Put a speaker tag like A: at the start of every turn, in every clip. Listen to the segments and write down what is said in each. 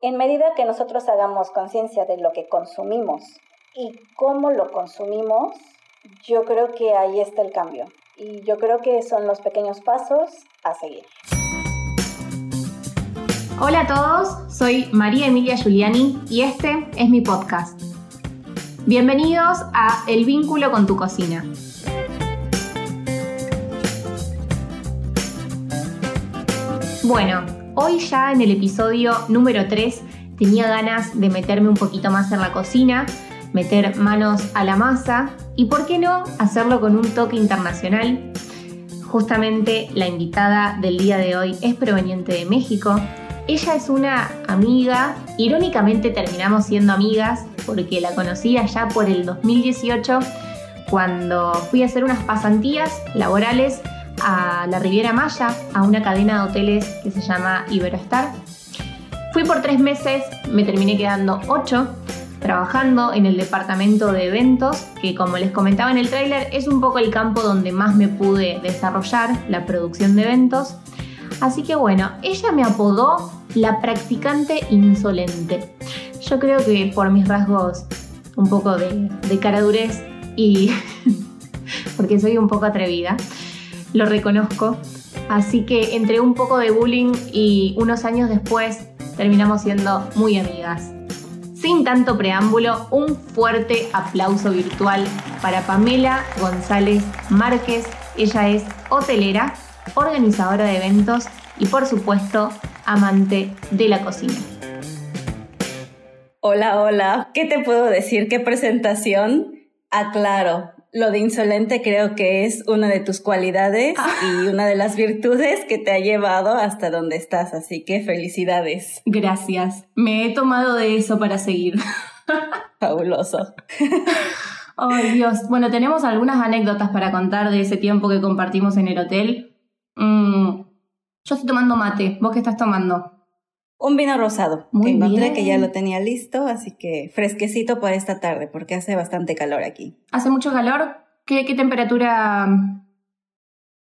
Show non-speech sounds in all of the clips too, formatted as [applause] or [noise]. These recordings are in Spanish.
A: En medida que nosotros hagamos conciencia de lo que consumimos y cómo lo consumimos, yo creo que ahí está el cambio. Y yo creo que son los pequeños pasos a seguir.
B: Hola a todos, soy María Emilia Giuliani y este es mi podcast. Bienvenidos a El vínculo con tu cocina. Bueno, hoy ya en el episodio número 3 tenía ganas de meterme un poquito más en la cocina, meter manos a la masa y, ¿por qué no?, hacerlo con un toque internacional. Justamente la invitada del día de hoy es proveniente de México. Ella es una amiga, irónicamente terminamos siendo amigas porque la conocí allá por el 2018 cuando fui a hacer unas pasantías laborales a la Riviera Maya, a una cadena de hoteles que se llama Iberostar. Fui por tres meses, me terminé quedando ocho, trabajando en el departamento de eventos, que como les comentaba en el tráiler, es un poco el campo donde más me pude desarrollar la producción de eventos. Así que bueno, ella me apodó la practicante insolente. Yo creo que por mis rasgos un poco de, de caradurez y [laughs] porque soy un poco atrevida, lo reconozco. Así que entre un poco de bullying y unos años después terminamos siendo muy amigas. Sin tanto preámbulo, un fuerte aplauso virtual para Pamela González Márquez. Ella es hotelera, organizadora de eventos y por supuesto amante de la cocina.
A: Hola, hola. ¿Qué te puedo decir? ¿Qué presentación? Aclaro, lo de insolente creo que es una de tus cualidades ah. y una de las virtudes que te ha llevado hasta donde estás, así que felicidades.
B: Gracias. Me he tomado de eso para seguir. [laughs]
A: Fabuloso.
B: Ay, Dios. Bueno, tenemos algunas anécdotas para contar de ese tiempo que compartimos en el hotel. Mm, yo estoy tomando mate. ¿Vos qué estás tomando?
A: Un vino rosado que encontré que ya lo tenía listo, así que fresquecito para esta tarde porque hace bastante calor aquí.
B: ¿Hace mucho calor? ¿Qué, temperatura?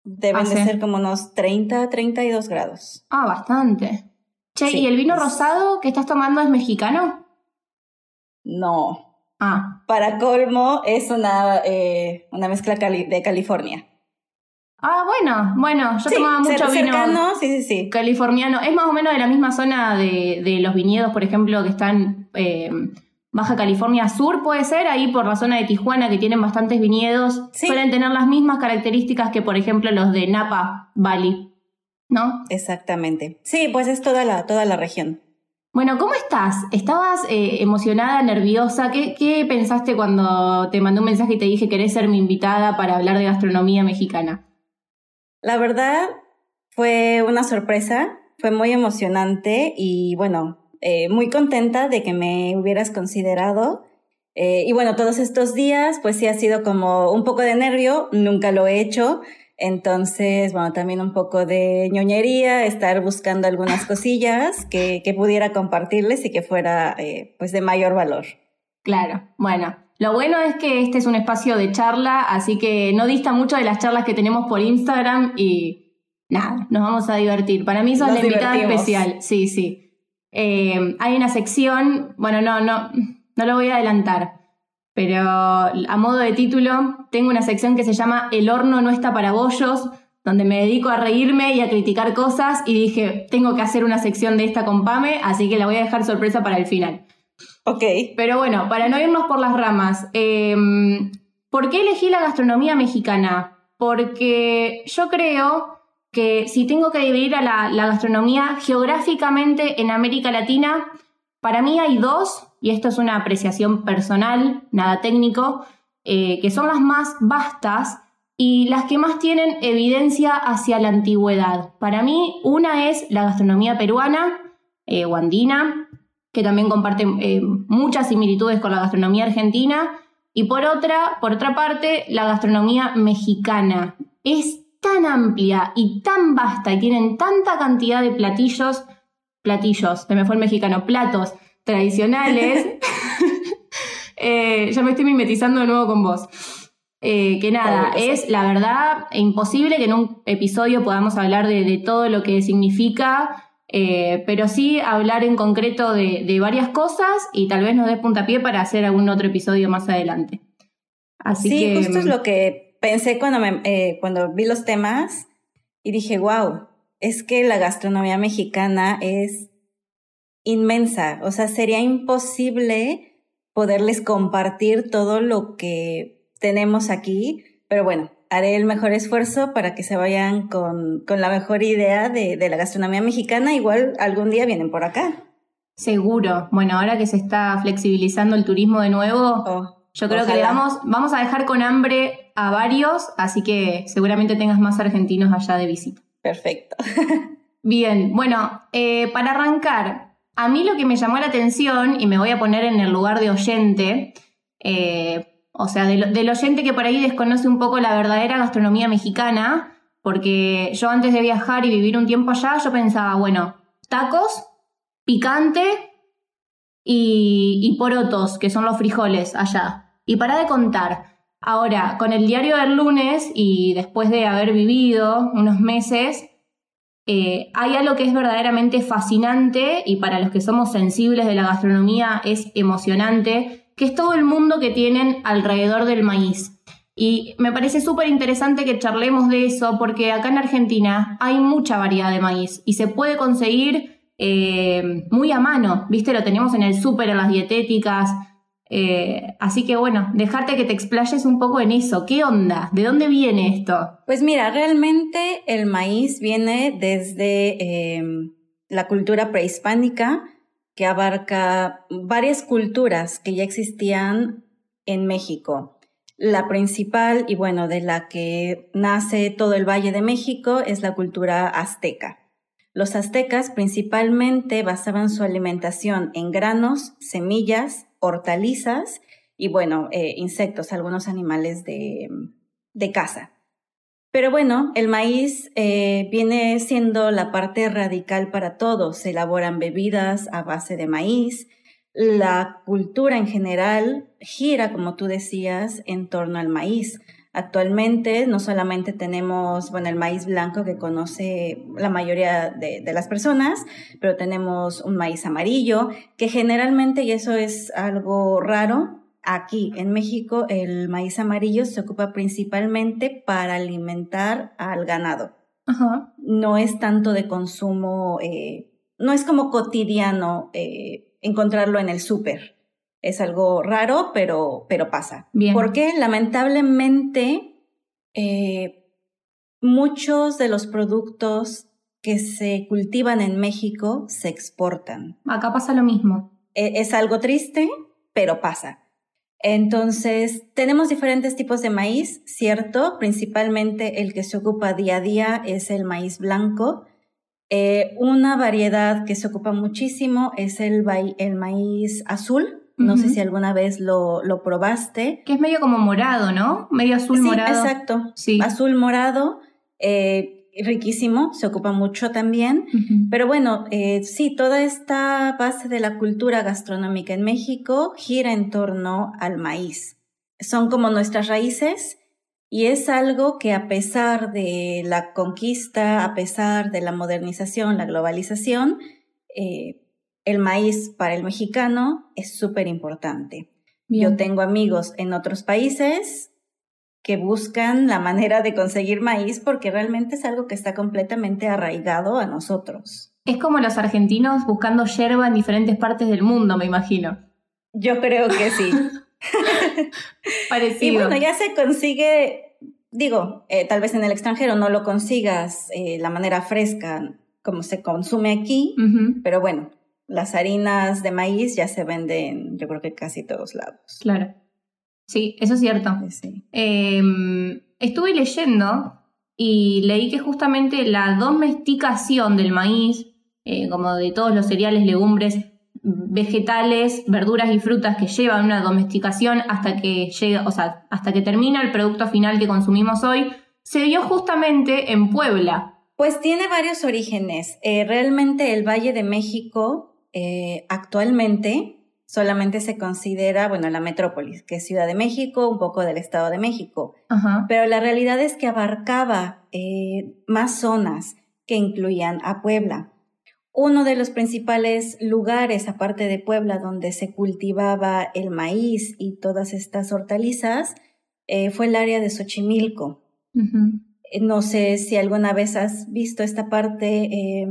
A: Deben de ser como unos 30, 32 grados.
B: Ah, bastante. Che, ¿y el vino rosado que estás tomando es mexicano?
A: No.
B: Ah.
A: Para colmo, es una, eh, una mezcla de California.
B: Ah, bueno, bueno, yo tomaba mucho vino
A: sí, sí, sí.
B: californiano. Es más o menos de la misma zona de, de los viñedos, por ejemplo, que están eh, Baja California Sur, puede ser, ahí por la zona de Tijuana, que tienen bastantes viñedos. Suelen tener las mismas características que, por ejemplo, los de Napa Valley, ¿no?
A: Exactamente. Sí, pues es toda la, toda la región.
B: Bueno, ¿cómo estás? ¿Estabas eh, emocionada, nerviosa? ¿Qué, ¿Qué pensaste cuando te mandé un mensaje y te dije querés ser mi invitada para hablar de gastronomía mexicana?
A: La verdad fue una sorpresa, fue muy emocionante y bueno, eh, muy contenta de que me hubieras considerado. Eh, y bueno, todos estos días pues sí ha sido como un poco de nervio, nunca lo he hecho. Entonces, bueno, también un poco de ñoñería, estar buscando algunas [laughs] cosillas que, que pudiera compartirles y que fuera eh, pues de mayor valor.
B: Claro, bueno, lo bueno es que este es un espacio de charla, así que no dista mucho de las charlas que tenemos por Instagram y nada, nos vamos a divertir. Para mí sos la invitada especial, sí, sí. Eh, hay una sección, bueno, no, no, no lo voy a adelantar, pero a modo de título, tengo una sección que se llama El horno no está para bollos, donde me dedico a reírme y a criticar cosas y dije, tengo que hacer una sección de esta con Pame, así que la voy a dejar sorpresa para el final.
A: Ok.
B: Pero bueno, para no irnos por las ramas, em, ¿por qué elegí la gastronomía mexicana? Porque yo creo que si tengo que dividir a la, gastronomía geográficamente en América Latina, para mí hay dos, y esto es una apreciación personal, nada técnico, eh, que son las más vastas y las que más tienen evidencia hacia la antigüedad. Para mí, una es la gastronomía peruana eh, o andina, que también comparte eh, muchas similitudes con la gastronomía argentina. Y por otra, por otra parte, la gastronomía mexicana. Es tan amplia y tan vasta y tienen tanta cantidad de platillos, platillos, se me fue el mexicano, platos tradicionales. [laughs] [laughs] Eh, ya me estoy mimetizando de nuevo con vos. Eh, que nada, es la verdad imposible que en un episodio podamos hablar de todo lo que significa eh, pero sí hablar en concreto de, varias cosas y tal vez nos dé puntapié para hacer algún otro episodio más adelante.
A: Así sí, justo es lo que pensé cuando, me, eh, cuando vi los temas y dije, wow, es que la gastronomía mexicana es inmensa, o sea, sería imposible poderles compartir todo lo que tenemos aquí, pero bueno, haré el mejor esfuerzo para que se vayan con, con la mejor idea de, de, la gastronomía mexicana. Igual algún día vienen por acá.
B: Seguro. Bueno, ahora que se está flexibilizando el turismo de nuevo, oh, yo creo que le vamos, vamos a dejar con hambre a varios, así que seguramente tengas más argentinos allá de visita.
A: Perfecto. [laughs]
B: Bien, bueno, eh, para arrancar, a mí lo que me llamó la atención, y me voy a poner en el lugar de oyente, eh, o sea, del, oyente que por ahí desconoce un poco la verdadera gastronomía mexicana, porque yo antes de viajar y vivir un tiempo allá, yo pensaba, bueno, tacos, picante y, y porotos, que son los frijoles allá. Y para de contar. Ahora, con el diario del lunes y después de haber vivido unos meses, eh, hay algo que es verdaderamente fascinante y para los que somos sensibles de la gastronomía es emocionante, que es todo el mundo que tienen alrededor del maíz. Y me parece súper interesante que charlemos de eso porque acá en Argentina hay mucha variedad de maíz y se puede conseguir eh, muy a mano, ¿viste? Lo tenemos en el súper, en las dietéticas. Eh, así que bueno, dejarte que te explayes un poco en eso. ¿Qué onda? ¿De dónde viene esto?
A: Pues mira, realmente el maíz viene desde eh, la cultura prehispánica que abarca varias culturas que ya existían en México. La principal y bueno, de la que nace todo el Valle de México es la cultura azteca. Los aztecas principalmente basaban su alimentación en granos, semillas, hortalizas y bueno, eh, insectos, algunos animales de, de caza. Pero bueno, el maíz eh, viene siendo la parte radical para todos. Se elaboran bebidas a base de maíz. La cultura en general gira, como tú decías, en torno al maíz. Actualmente no solamente tenemos, bueno, el maíz blanco que conoce la mayoría de, de, las personas, pero tenemos un maíz amarillo que generalmente, y eso es algo raro, Aquí en México el maíz amarillo se ocupa principalmente para alimentar al ganado. No es tanto de consumo, eh, no es como cotidiano eh, encontrarlo en el súper. Es algo raro, pero, pero pasa. Porque lamentablemente eh, muchos de los productos que se cultivan en México se exportan.
B: Acá pasa lo mismo.
A: E, es algo triste, pero pasa. Entonces, tenemos diferentes tipos de maíz, ¿cierto? Principalmente el que se ocupa día a día es el maíz blanco. Eh, una variedad que se ocupa muchísimo es el, el maíz azul. No sé si alguna vez lo, lo, probaste.
B: Que es medio como morado, ¿no? Medio azul morado.
A: Exacto. Sí. Azul morado. Eh, riquísimo, se ocupa mucho también. Pero bueno, eh, sí, toda esta base de la cultura gastronómica en México gira en torno al maíz. Son como nuestras raíces y es algo que a pesar de la conquista, a pesar de la modernización, la globalización, eh, el maíz para el mexicano es súper importante. Yo tengo amigos en otros países que buscan la manera de conseguir maíz porque realmente es algo que está completamente arraigado a nosotros.
B: Es como los argentinos buscando yerba en diferentes partes del mundo, me imagino.
A: Yo creo que sí. [laughs]
B: Parecido.
A: Y bueno, ya se consigue, digo, eh, tal vez en el extranjero no lo consigas eh, la manera fresca como se consume aquí, pero bueno, las harinas de maíz ya se venden, yo creo que casi todos lados.
B: Claro. Sí, eso es cierto. Em, estuve leyendo y leí que justamente la domesticación del maíz, eh, como de todos los cereales, legumbres, vegetales, verduras y frutas que llevan una domesticación hasta que llega, o sea, hasta que termina el producto final que consumimos hoy, se dio justamente en Puebla.
A: Pues tiene varios orígenes. Eh, realmente el Valle de México eh, actualmente solamente se considera, bueno, la metrópolis, que es Ciudad de México, un poco del Estado de México. Pero la realidad es que abarcaba eh, más zonas que incluían a Puebla. Uno de los principales lugares, aparte de Puebla, donde se cultivaba el maíz y todas estas hortalizas, eh, fue el área de Xochimilco. Eh, no sé si alguna vez has visto esta parte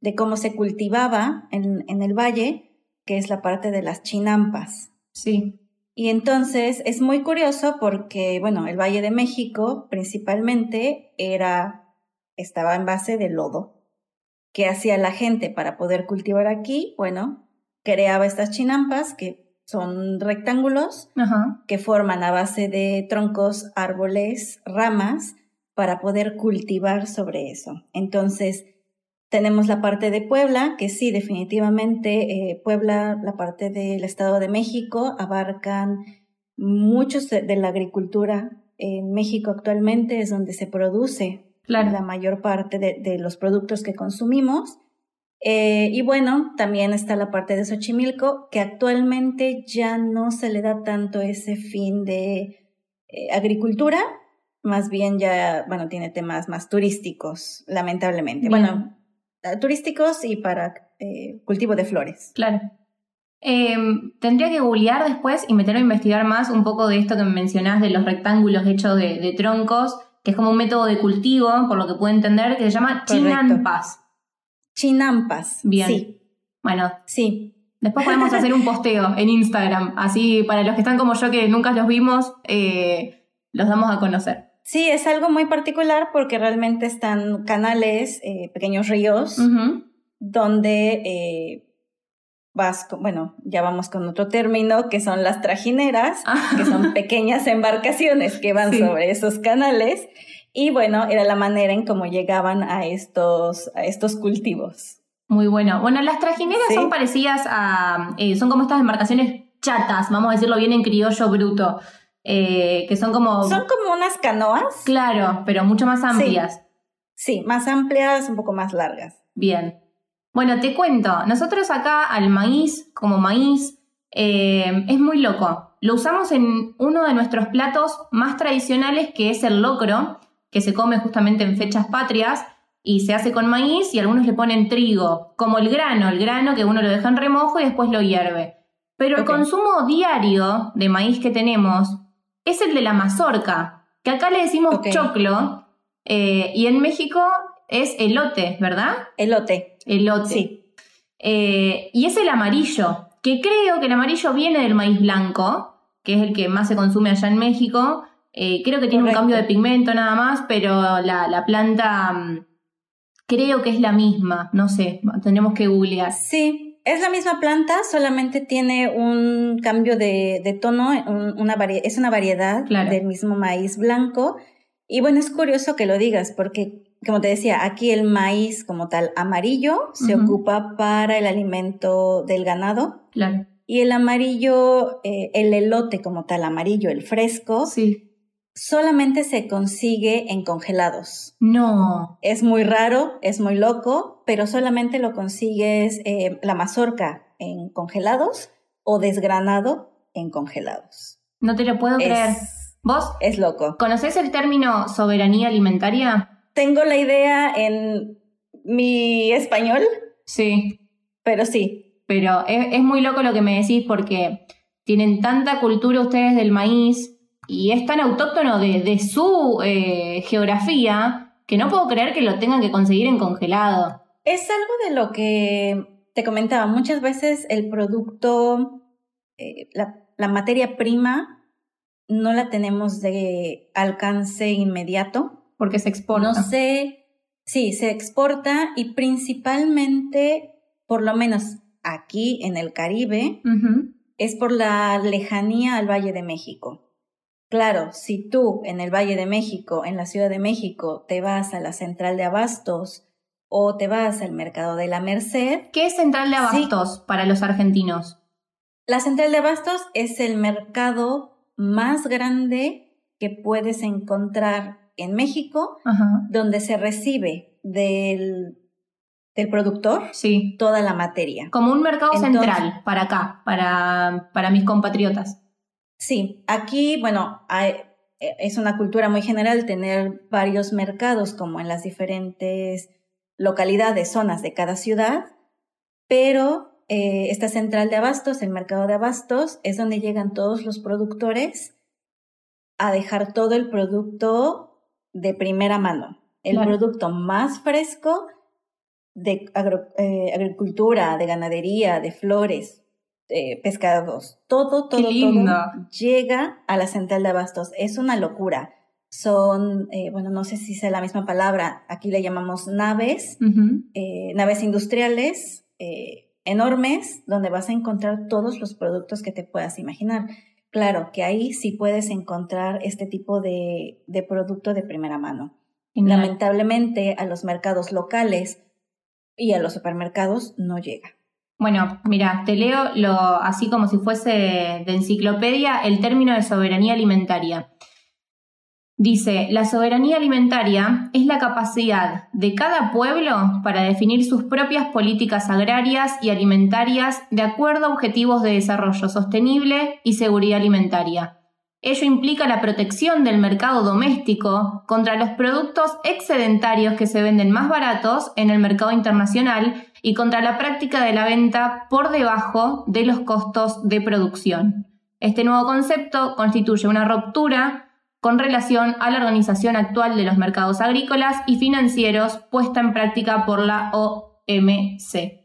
A: de cómo se cultivaba en, en, el valle, que es la parte de las chinampas.
B: Sí.
A: Y entonces es muy curioso porque, bueno, el Valle de México principalmente era, estaba en base de lodo. ¿Qué hacía la gente para poder cultivar aquí? Bueno, creaba estas chinampas que son rectángulos que forman a base de troncos, árboles, ramas, para poder cultivar sobre eso. Entonces, tenemos la parte de Puebla, que sí, definitivamente eh, Puebla, la parte del Estado de México, abarcan muchos de, la agricultura en México actualmente, es donde se produce la mayor parte de, los productos que consumimos. Eh, y bueno, también está la parte de Xochimilco, que actualmente ya no se le da tanto ese fin de eh, agricultura, más bien ya, bueno, tiene temas más turísticos, lamentablemente. Bueno, turísticos y para eh, cultivo de flores.
B: Claro. Em, tendría que googlear después y meterme a investigar más un poco de esto que me mencionás de los rectángulos hechos de, troncos, que es como un método de cultivo, por lo que puedo entender, que se llama chinampas.
A: Chinampas.
B: Bien.
A: Sí.
B: Bueno.
A: Sí.
B: Después podemos hacer un posteo en Instagram, así para los que están como yo que nunca los vimos, eh, los damos a conocer.
A: Sí, es algo muy particular porque realmente están canales, eh, pequeños ríos, donde eh, vas, bueno, ya vamos con otro término, que son las trajineras, que son pequeñas [laughs] embarcaciones que van sobre esos canales. Y bueno, era la manera en cómo llegaban a estos, a estos cultivos.
B: Muy bueno. Bueno, las trajineras son parecidas a, eh, son como estas embarcaciones chatas, vamos a decirlo bien en criollo bruto. Eh, que son como...
A: Son como unas canoas.
B: Claro, pero mucho más amplias.
A: Sí. más amplias, un poco más largas.
B: Bien. Bueno, te cuento, nosotros acá al maíz, como maíz, eh, es muy loco. Lo usamos en uno de nuestros platos más tradicionales, que es el locro, que se come justamente en fechas patrias y se hace con maíz y algunos le ponen trigo, como el grano, el grano que uno lo deja en remojo y después lo hierve. Pero el consumo diario de maíz que tenemos es el de la mazorca, que acá le decimos choclo, eh, y en México es elote, ¿verdad?
A: Elote.
B: Elote.
A: Sí.
B: Eh, y es el amarillo, que creo que el amarillo viene del maíz blanco, que es el que más se consume allá en México. Eh, creo que tiene un cambio de pigmento nada más, pero la, la planta mm, creo que es la misma, no sé, tenemos que googlear.
A: Sí, es la misma planta, solamente tiene un cambio de, tono, una es una variedad del mismo maíz blanco. Y bueno, es curioso que lo digas porque, como te decía, aquí el maíz como tal amarillo se ocupa para el alimento del ganado.
B: Claro.
A: Y el amarillo, eh, el elote como tal amarillo, el fresco,
B: sí
A: solamente se consigue en congelados.
B: No.
A: Es muy raro, es muy loco, pero solamente lo consigues eh, la mazorca en congelados o desgranado en congelados.
B: No te lo puedo creer. ¿Vos?
A: Es loco.
B: ¿Conoces el término soberanía alimentaria?
A: Tengo la idea en mi español.
B: Sí.
A: Pero sí.
B: Pero es, es muy loco lo que me decís porque tienen tanta cultura ustedes del maíz y es tan autóctono de, su eh, geografía que no puedo creer que lo tengan que conseguir en congelado.
A: Es algo de lo que te comentaba. Muchas veces el producto, eh, la, materia prima, no la tenemos de alcance inmediato.
B: Porque se exporta.
A: No sé, sí, se exporta y principalmente, por lo menos aquí en el Caribe, es por la lejanía al Valle de México. Claro, si tú en el Valle de México, en la Ciudad de México, te vas a la central de abastos o te vas al mercado de la Merced.
B: ¿Qué es central de abastos para los argentinos?
A: La central de abastos es el mercado más grande que puedes encontrar en México, donde se recibe del, del productor
B: sí.
A: toda la materia.
B: Como un mercado central para acá, para, para mis compatriotas.
A: Sí, aquí, bueno, eh, es una cultura muy general tener varios mercados como en las diferentes localidades, zonas de cada ciudad. pero eh, esta central de abastos, el mercado de abastos, es donde llegan todos los productores a dejar todo el producto de primera mano, el producto más fresco de eh, agricultura, de ganadería, de flores, de pescados, todo, todo, todo llega a la central de abastos. Es una locura. Son, eh, bueno, no sé si sea la misma palabra, aquí le llamamos naves, eh, naves industriales enormes, donde vas a encontrar todos los productos que te puedas imaginar. Claro que ahí sí puedes encontrar este tipo de, de producto de primera mano. Lamentablemente a los mercados locales y a los supermercados no llega.
B: Bueno, mira, te leo lo, así como si fuese de enciclopedia el término de soberanía alimentaria. Dice, la soberanía alimentaria es la capacidad de cada pueblo para definir sus propias políticas agrarias y alimentarias de acuerdo a objetivos de desarrollo sostenible y seguridad alimentaria. Ello implica la protección del mercado doméstico contra los productos excedentarios que se venden más baratos en el mercado internacional y contra la práctica de la venta por debajo de los costos de producción. Este nuevo concepto constituye una ruptura con relación a la organización actual de los mercados agrícolas y financieros puesta en práctica por la OMC.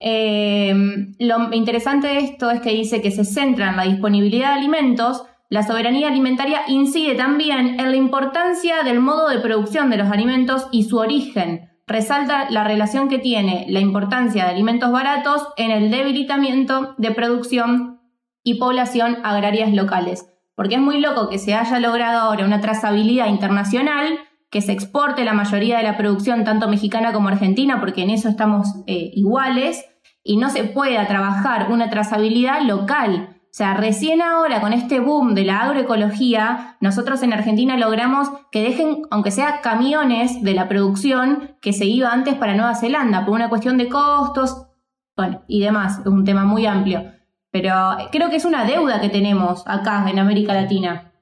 B: Eh, lo interesante de esto es que dice que se centra en la disponibilidad de alimentos, la soberanía alimentaria incide también en la importancia del modo de producción de los alimentos y su origen. Resalta la relación que tiene la importancia de alimentos baratos en el debilitamiento de producción y población agrarias locales. Porque es muy loco que se haya logrado ahora una trazabilidad internacional, que se exporte la mayoría de la producción, tanto mexicana como argentina, porque en eso estamos eh, iguales, y no se pueda trabajar una trazabilidad local. O sea, recién ahora con este boom de la agroecología, nosotros en Argentina logramos que dejen, aunque sea camiones de la producción que se iba antes para Nueva Zelanda, por una cuestión de costos, bueno, y demás, es un tema muy amplio. Pero creo que es una deuda que tenemos acá en América Latina.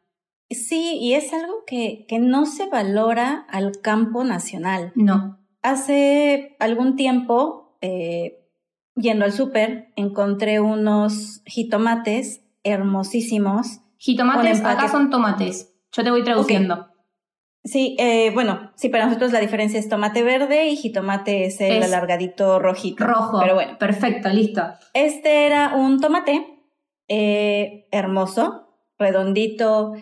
A: Sí, y es algo que, que no se valora al campo nacional.
B: No.
A: Hace algún tiempo, eh, yendo al súper, encontré unos jitomates hermosísimos.
B: Jitomates, acá son tomates. Yo te voy traduciendo.
A: Sí, eh, bueno, sí, para nosotros la diferencia es tomate verde y jitomate es el alargadito rojito.
B: Rojo. Pero bueno. Perfecto, listo.
A: Este era un tomate eh, hermoso, redondito,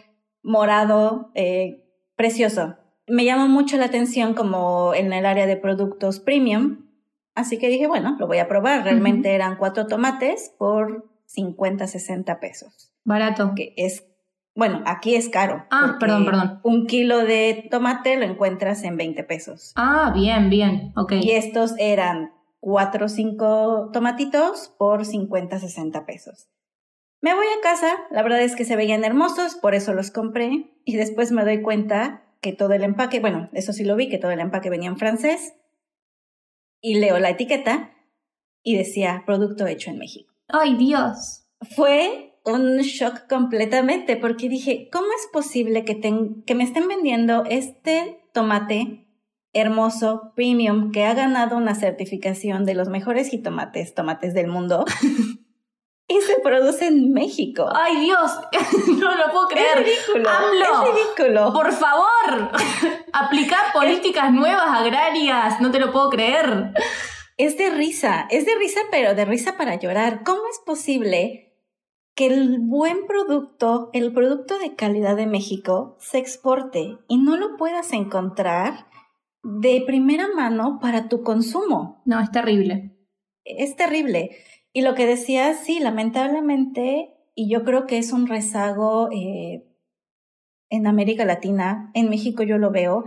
A: morado, eh, precioso. Me llamó mucho la atención como en el área de productos premium, así que dije, bueno, lo voy a probar. Realmente eran cuatro tomates por 50, 60 pesos.
B: Barato.
A: Que es bueno, aquí es caro.
B: Ah, perdón, perdón.
A: Un kilo de tomate lo encuentras en 20 pesos.
B: Ah, bien, bien, ok.
A: Y estos eran 4 o 5 tomatitos por 50, 60 pesos. Me voy a casa, la verdad es que se veían hermosos, por eso los compré. Y después me doy cuenta que todo el empaque, bueno, eso sí lo vi, que todo el empaque venía en francés. Y leo la etiqueta y decía producto hecho en México.
B: ¡Ay, Dios!
A: Fue un shock completamente porque dije, ¿cómo es posible que, que me estén vendiendo este tomate hermoso, premium, que ha ganado una certificación de los mejores jitomates, tomates del mundo? [laughs] y se produce en México.
B: ¡Ay, Dios! [laughs] no lo puedo creer.
A: Es ridículo. es ridículo.
B: Por favor, [laughs] aplicar políticas nuevas agrarias. No te lo puedo creer.
A: Es de risa, es de risa, pero de risa para llorar. ¿Cómo es posible que el buen producto, el producto de calidad de México, se exporte y no lo puedas encontrar de primera mano para tu consumo.
B: No, es terrible.
A: Es terrible. Y lo que decías, sí, lamentablemente, y yo creo que es un rezago eh, en América Latina, en México yo lo veo,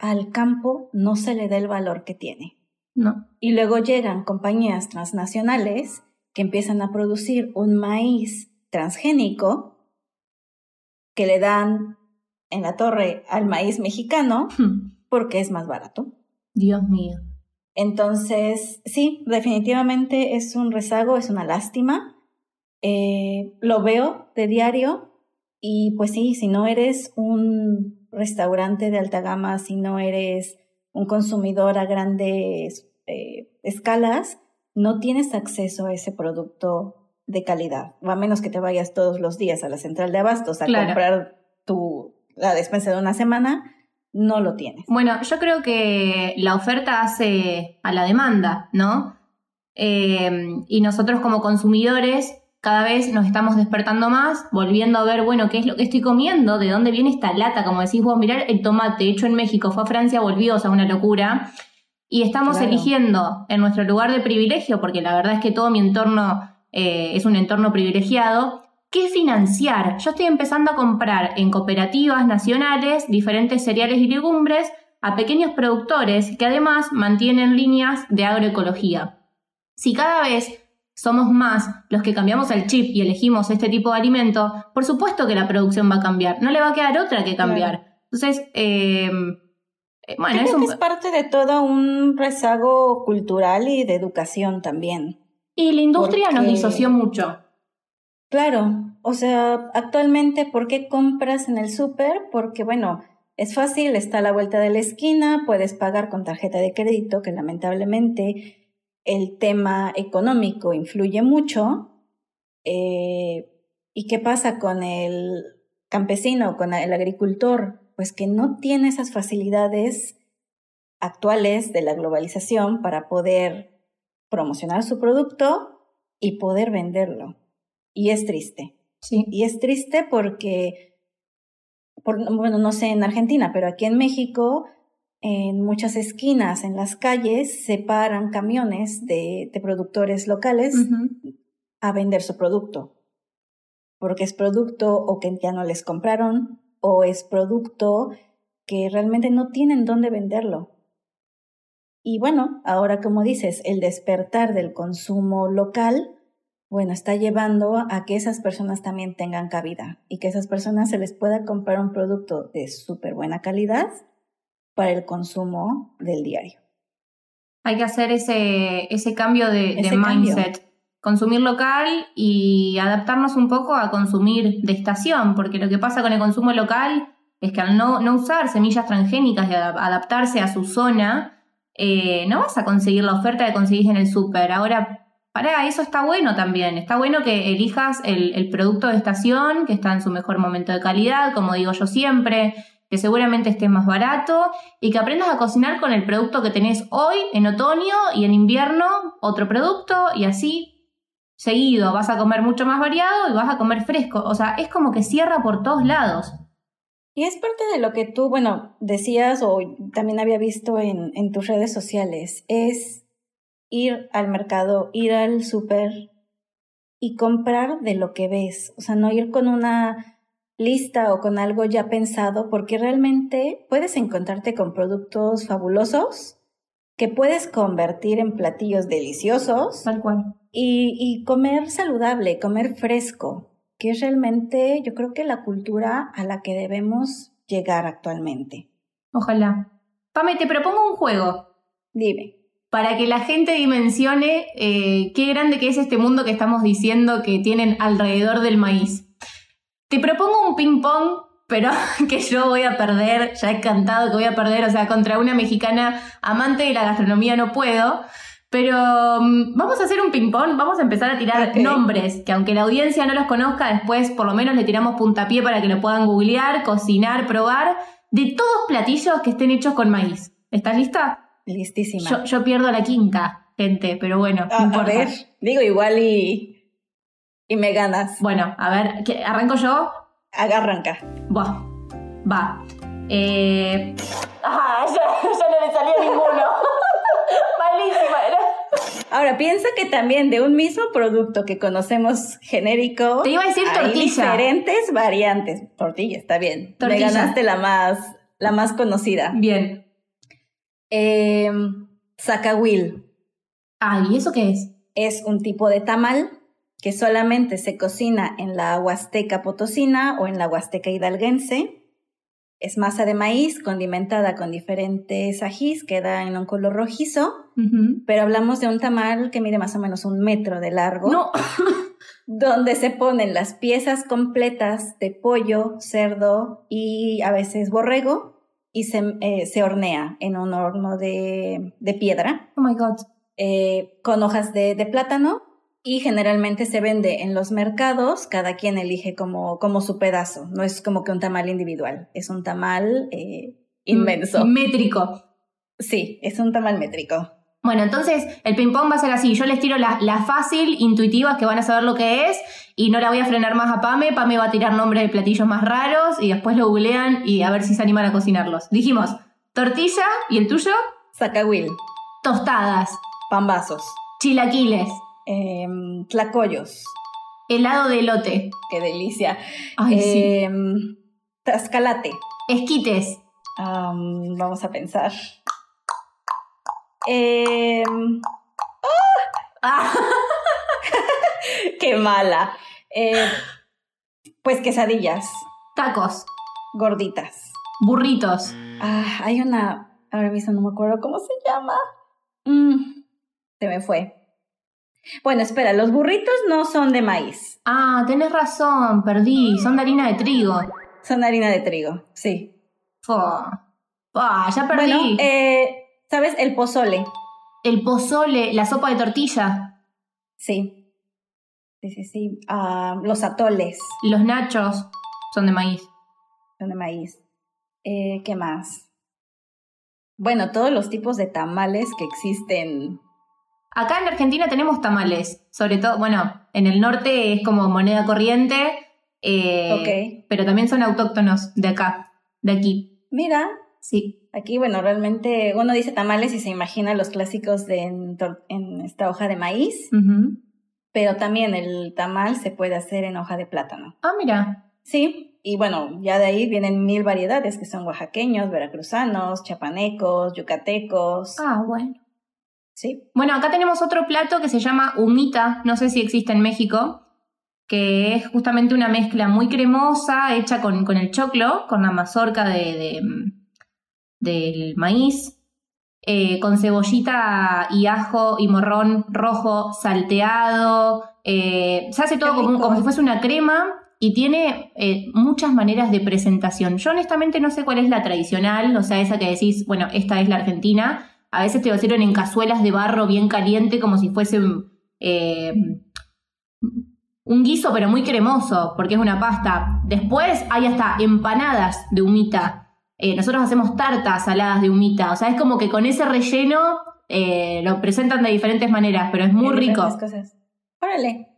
A: al campo no se le da el valor que tiene.
B: No.
A: Y luego llegan compañías transnacionales que empiezan a producir un maíz transgénico que le dan en la torre al maíz mexicano hmm. porque es más barato.
B: Dios mío.
A: Entonces, sí, definitivamente es un rezago, es una lástima. Eh, lo veo de diario y pues sí, si no eres un restaurante de alta gama, si no eres un consumidor a grandes eh, escalas, no tienes acceso a ese producto de calidad, a menos que te vayas todos los días a la central de abastos a comprar tu, la despensa de una semana, no lo tienes.
B: Bueno, yo creo que la oferta hace a la demanda, ¿no? Eh, y nosotros como consumidores cada vez nos estamos despertando más, volviendo a ver, bueno, qué es lo que estoy comiendo, de dónde viene esta lata, como decís vos, mirar el tomate hecho en México, fue a Francia, volvió, o sea, una locura. Y estamos eligiendo en nuestro lugar de privilegio, porque la verdad es que todo mi entorno eh, es un entorno privilegiado, ¿qué financiar? Yo estoy empezando a comprar en cooperativas nacionales diferentes cereales y legumbres a pequeños productores que además mantienen líneas de agroecología. Si cada vez somos más los que cambiamos el chip y elegimos este tipo de alimento, por supuesto que la producción va a cambiar, no le va a quedar otra que cambiar. Entonces,
A: eh, bueno, es, es parte de todo un rezago cultural y de educación también.
B: Y la industria nos disoció mucho.
A: Claro, o sea, actualmente, ¿por qué compras en el súper? Porque, bueno, es fácil, está a la vuelta de la esquina, puedes pagar con tarjeta de crédito, que lamentablemente el tema económico influye mucho. Eh, ¿Y qué pasa con el campesino, con el agricultor? Pues que no tiene esas facilidades actuales de la globalización para poder promocionar su producto y poder venderlo. Y es triste.
B: Sí.
A: Y es triste porque, bueno, no sé en Argentina, pero aquí en México en muchas esquinas, en las calles, se paran camiones de, productores locales a vender su producto. Porque es producto o que ya no les compraron, o es producto que realmente no tienen dónde venderlo. Y bueno, ahora como dices, el despertar del consumo local, bueno, está llevando a que esas personas también tengan cabida y que esas personas se les pueda comprar un producto de súper buena calidad para el consumo del diario.
B: Hay que hacer ese, ese cambio de, mindset. Consumir local y adaptarnos un poco a consumir de estación, porque lo que pasa con el consumo local es que al no, no usar semillas transgénicas y adaptarse a su zona, eh, no vas a conseguir la oferta que conseguís en el súper. Ahora, para eso está bueno también. Está bueno que elijas el, el, producto de estación, que está en su mejor momento de calidad, como digo yo siempre, que seguramente esté más barato y que aprendas a cocinar con el producto que tenés hoy en otoño y en invierno otro producto y así seguido vas a comer mucho más variado y vas a comer fresco. O sea, es como que cierra por todos lados.
A: Y es parte de lo que tú, bueno, decías o también había visto en, tus redes sociales, es ir al mercado, ir al súper y comprar de lo que ves. O sea, no ir con una lista o con algo ya pensado, porque realmente puedes encontrarte con productos fabulosos que puedes convertir en platillos deliciosos.
B: Tal cual.
A: Y, y comer saludable, comer fresco, que es realmente, yo creo que la cultura a la que debemos llegar actualmente.
B: Ojalá. Pame, te propongo un juego.
A: Dime.
B: Para que la gente dimensione eh, qué grande que es este mundo que estamos diciendo que tienen alrededor del maíz. Te propongo un ping-pong, pero [laughs] que yo voy a perder, ya he cantado que voy a perder, o sea, contra una mexicana amante de la gastronomía no puedo. Pero mm, vamos a hacer un ping-pong, vamos a empezar a tirar nombres, que aunque la audiencia no los conozca, después por lo menos le tiramos puntapié para que lo puedan googlear, cocinar, probar, de todos platillos que estén hechos con maíz. ¿Estás lista?
A: Listísima.
B: Yo, pierdo la quinta, gente, pero bueno.
A: Ah, a ver, digo igual y y me ganas.
B: Bueno, a ver, ¿arranco yo?
A: Arranca.
B: Va. Va. Eh... Ah, [laughs] ya, no le salió ninguno. [laughs] Malísima era.
A: Ahora, piensa que también de un mismo producto que conocemos genérico.
B: Te iba a decir hay
A: diferentes variantes. Tortilla, está bien. Tortilla. Me ganaste la más, la más conocida.
B: Bien.
A: Eh, Zacahuil.
B: Ah, ¿y eso qué es?
A: Es un tipo de tamal que solamente se cocina en la Huasteca Potosina o en la Huasteca Hidalguense. Es masa de maíz condimentada con diferentes ajís, queda en un color rojizo, pero hablamos de un tamal que mide más o menos un metro de largo.
B: No. [laughs]
A: donde se ponen las piezas completas de pollo, cerdo y a veces borrego y se, eh, se hornea en un horno de, de piedra.
B: Oh my God.
A: eh, con hojas de, de, plátano y generalmente se vende en los mercados, cada quien elige como, como su pedazo, no es como que un tamal individual, es un tamal eh, inmenso.
B: Métrico.
A: Sí, es un tamal métrico.
B: Bueno, entonces el ping-pong va a ser así. Yo les tiro las la fácil, intuitivas, que van a saber lo que es, y no la voy a frenar más a Pame. Pame va a tirar nombres de platillos más raros y después lo googlean y a ver si se animan a cocinarlos. Dijimos, tortilla, ¿y el tuyo?
A: Zacahuil.
B: Tostadas.
A: Pambazos.
B: Chilaquiles.
A: Eh, tlacoyos.
B: Helado de elote.
A: Qué delicia.
B: Ay, sí.
A: eh, Tascalate.
B: Esquites.
A: Um, vamos a pensar. Eh,
B: Ah, [laughs]
A: ¡Qué mala! Eh, pues quesadillas,
B: tacos.
A: gorditas.
B: Burritos.
A: Ah, hay una, ahora mismo no me acuerdo cómo se llama. Mm, se me fue. Bueno, espera, los burritos no son de maíz,
B: Ah, tenés razón, perdí. Son de harina de trigo.
A: son harina de trigo, sí.
B: Ah, ya perdí.
A: Bueno, eh, ¿sabes? El pozole,
B: El pozole, la sopa de tortilla,
A: sí. Sí, sí, sí. Ah, los atoles
B: los nachos son de maíz.
A: son de maíz. Eh, ¿Qué más? Bueno, todos los tipos de tamales que existen.
B: Acá en Argentina tenemos tamales, sobre todo, bueno, en el norte es como moneda corriente, eh, pero también son autóctonos de acá, de aquí.
A: Mira,
B: Sí,
A: aquí, bueno, realmente uno dice tamales y se imagina los clásicos de en, esta hoja de maíz, pero también el tamal se puede hacer en hoja de plátano.
B: Ah, mira.
A: Sí, y bueno, ya de ahí vienen mil variedades que son oaxaqueños, veracruzanos, chapanecos, yucatecos.
B: Ah, bueno.
A: Sí,
B: Bueno, acá tenemos otro plato que se llama humita, no sé si existe en México, que es justamente una mezcla muy cremosa, hecha con, con el choclo, con la mazorca de, de, mm, del maíz, eh, con cebollita y ajo y morrón rojo salteado. eh, se hace todo como, como si fuese una crema y tiene eh, muchas maneras de presentación. Yo honestamente no sé cuál es la tradicional, o sea, esa que decís, bueno, esta es la argentina. A veces te lo sirven en cazuelas de barro bien caliente, como si fuese eh, un guiso, pero muy cremoso, porque es una pasta. Después hay hasta empanadas de humita. Eh, nosotros hacemos tartas saladas de humita. O sea, es como que con ese relleno eh, lo presentan de diferentes maneras, pero es muy rico.
A: cosas. Órale,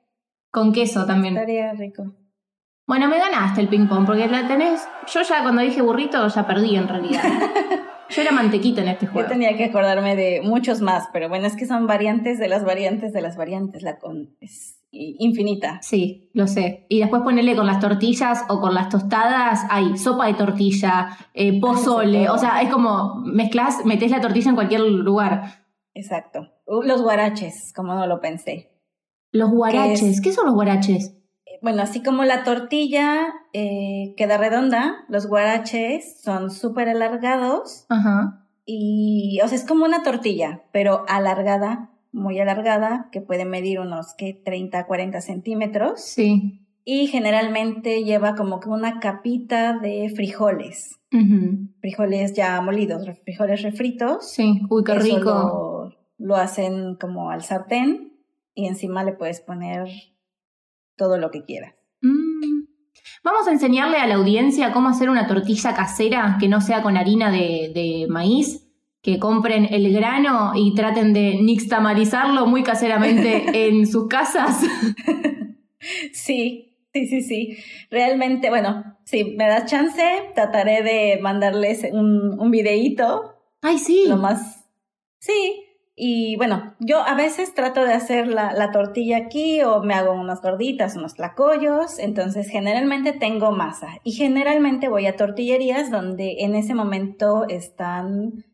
B: Con queso también.
A: estaría rico.
B: Bueno, me ganaste el ping-pong, porque la tenés. Yo ya cuando dije burrito ya perdí en realidad. [laughs] Yo era mantequita en este
A: Yo
B: juego.
A: tenía que acordarme de muchos más, pero bueno, es que son variantes de las variantes de las variantes. La con es infinita.
B: Sí, lo sé. Y después ponerle con las tortillas o con las tostadas, hay sopa de tortilla, eh, pozole,
A: todo.
B: o sea, es como mezclas, metés la tortilla en cualquier lugar.
A: Exacto. Uh, Los guaraches, como no lo pensé.
B: Los guaraches, ¿qué, son los guaraches?
A: Bueno, así como la tortilla eh, queda redonda, los guaraches son súper alargados
B: Ajá.
A: y, o sea, es como una tortilla, pero alargada, muy alargada, que puede medir unos, ¿qué? 30, 40 centímetros.
B: Sí.
A: Y generalmente lleva como que una capita de frijoles, frijoles ya molidos, frijoles refritos.
B: Sí, uy, qué
A: Eso
B: rico.
A: Lo, lo hacen como al sartén y encima le puedes poner todo lo que quieras.
B: Mm. Vamos a enseñarle a la audiencia cómo hacer una tortilla casera que no sea con harina de, de maíz, que compren el grano y traten de nixtamalizarlo muy caseramente [laughs] en sus casas.
A: Sí, sí, sí, sí. Realmente, bueno, si me das chance, trataré de mandarles un, un videíto,
B: Ay, sí.
A: lo más... Sí, y bueno, yo a veces trato de hacer la, la tortilla aquí o me hago unas gorditas, unos tlacoyos, entonces generalmente tengo masa y generalmente voy a tortillerías donde en ese momento están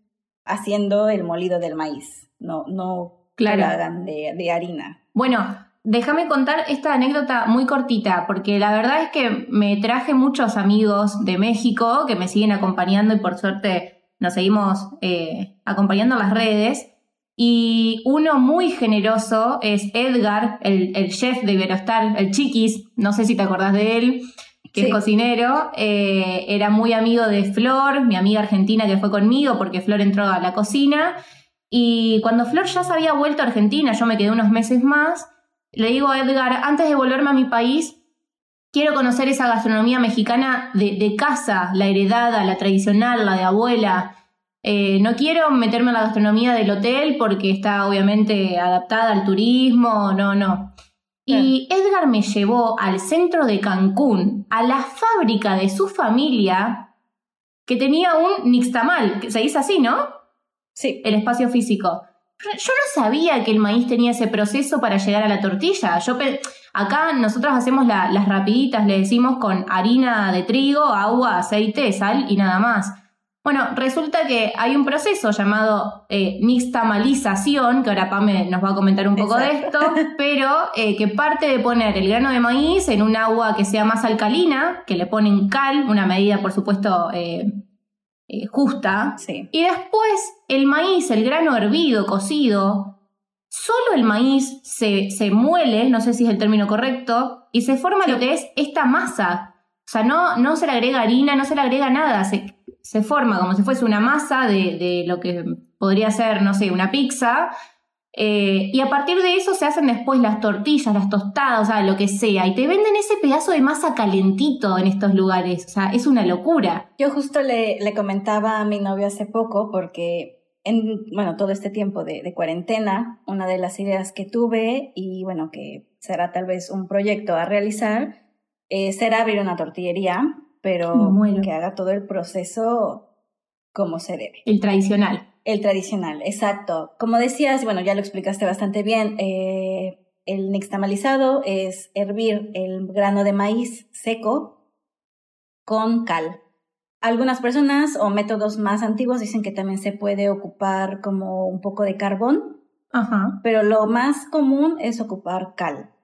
A: haciendo el molido del maíz, no, no
B: Claro.
A: hagan de, de harina.
B: Bueno, déjame contar esta anécdota muy cortita, porque la verdad es que me traje muchos amigos de México que me siguen acompañando y por suerte nos seguimos eh, acompañando en las redes. Y uno muy generoso es Edgar, el, el chef de Iberostar, el Chiquis, no sé si te acordás de él, que
A: Sí.
B: es cocinero. eh, era muy amigo de Flor, mi amiga argentina que fue conmigo, porque Flor entró a la cocina. Y cuando Flor ya se había vuelto a Argentina, yo me quedé unos meses más, le digo a Edgar, antes de volverme a mi país, quiero conocer esa gastronomía mexicana de, casa, la heredada, la tradicional, la de abuela. Eh, no quiero meterme en la gastronomía del hotel porque está obviamente adaptada al turismo, no, no. Y Edgar me llevó al centro de Cancún, a la fábrica de su familia, que tenía un nixtamal, que se dice así, ¿no?
A: Sí.
B: El espacio físico. Yo no sabía que el maíz tenía ese proceso para llegar a la tortilla. Yo acá nosotros hacemos las rapiditas, le decimos con harina de trigo, agua, aceite, sal y nada más. Bueno, resulta que hay un proceso llamado eh, nixtamalización, que ahora Pame nos va a comentar un poco de esto, [laughs] pero eh, que parte de poner el grano de maíz en un agua que sea más alcalina, que le ponen cal, una medida por supuesto eh, eh, justa, y después el maíz, el grano hervido, cocido, solo el maíz se, se muele, no sé si es el término correcto, y se forma lo que es esta masa. O sea, no, no se le agrega harina, no se le agrega nada, se, se forma como si fuese una masa de, de, lo que podría ser, no sé, una pizza. Eh, y a partir de eso se hacen después las tortillas, las tostadas, o sea, lo que sea. Y te venden ese pedazo de masa calentito en estos lugares. O sea, es una locura.
A: Yo justo le, le comentaba a mi novio hace poco porque en, bueno, todo este tiempo de, de, cuarentena, una de las ideas que tuve y bueno, que será tal vez un proyecto a realizar, eh, será abrir una tortillería pero que haga todo el proceso como se debe.
B: El tradicional.
A: El tradicional, exacto. Como decías, bueno, ya lo explicaste bastante bien, eh, el nixtamalizado es hervir el grano de maíz seco con cal. Algunas personas o métodos más antiguos dicen que también se puede ocupar como un poco de carbón,
B: Ajá.
A: pero lo más común es ocupar cal.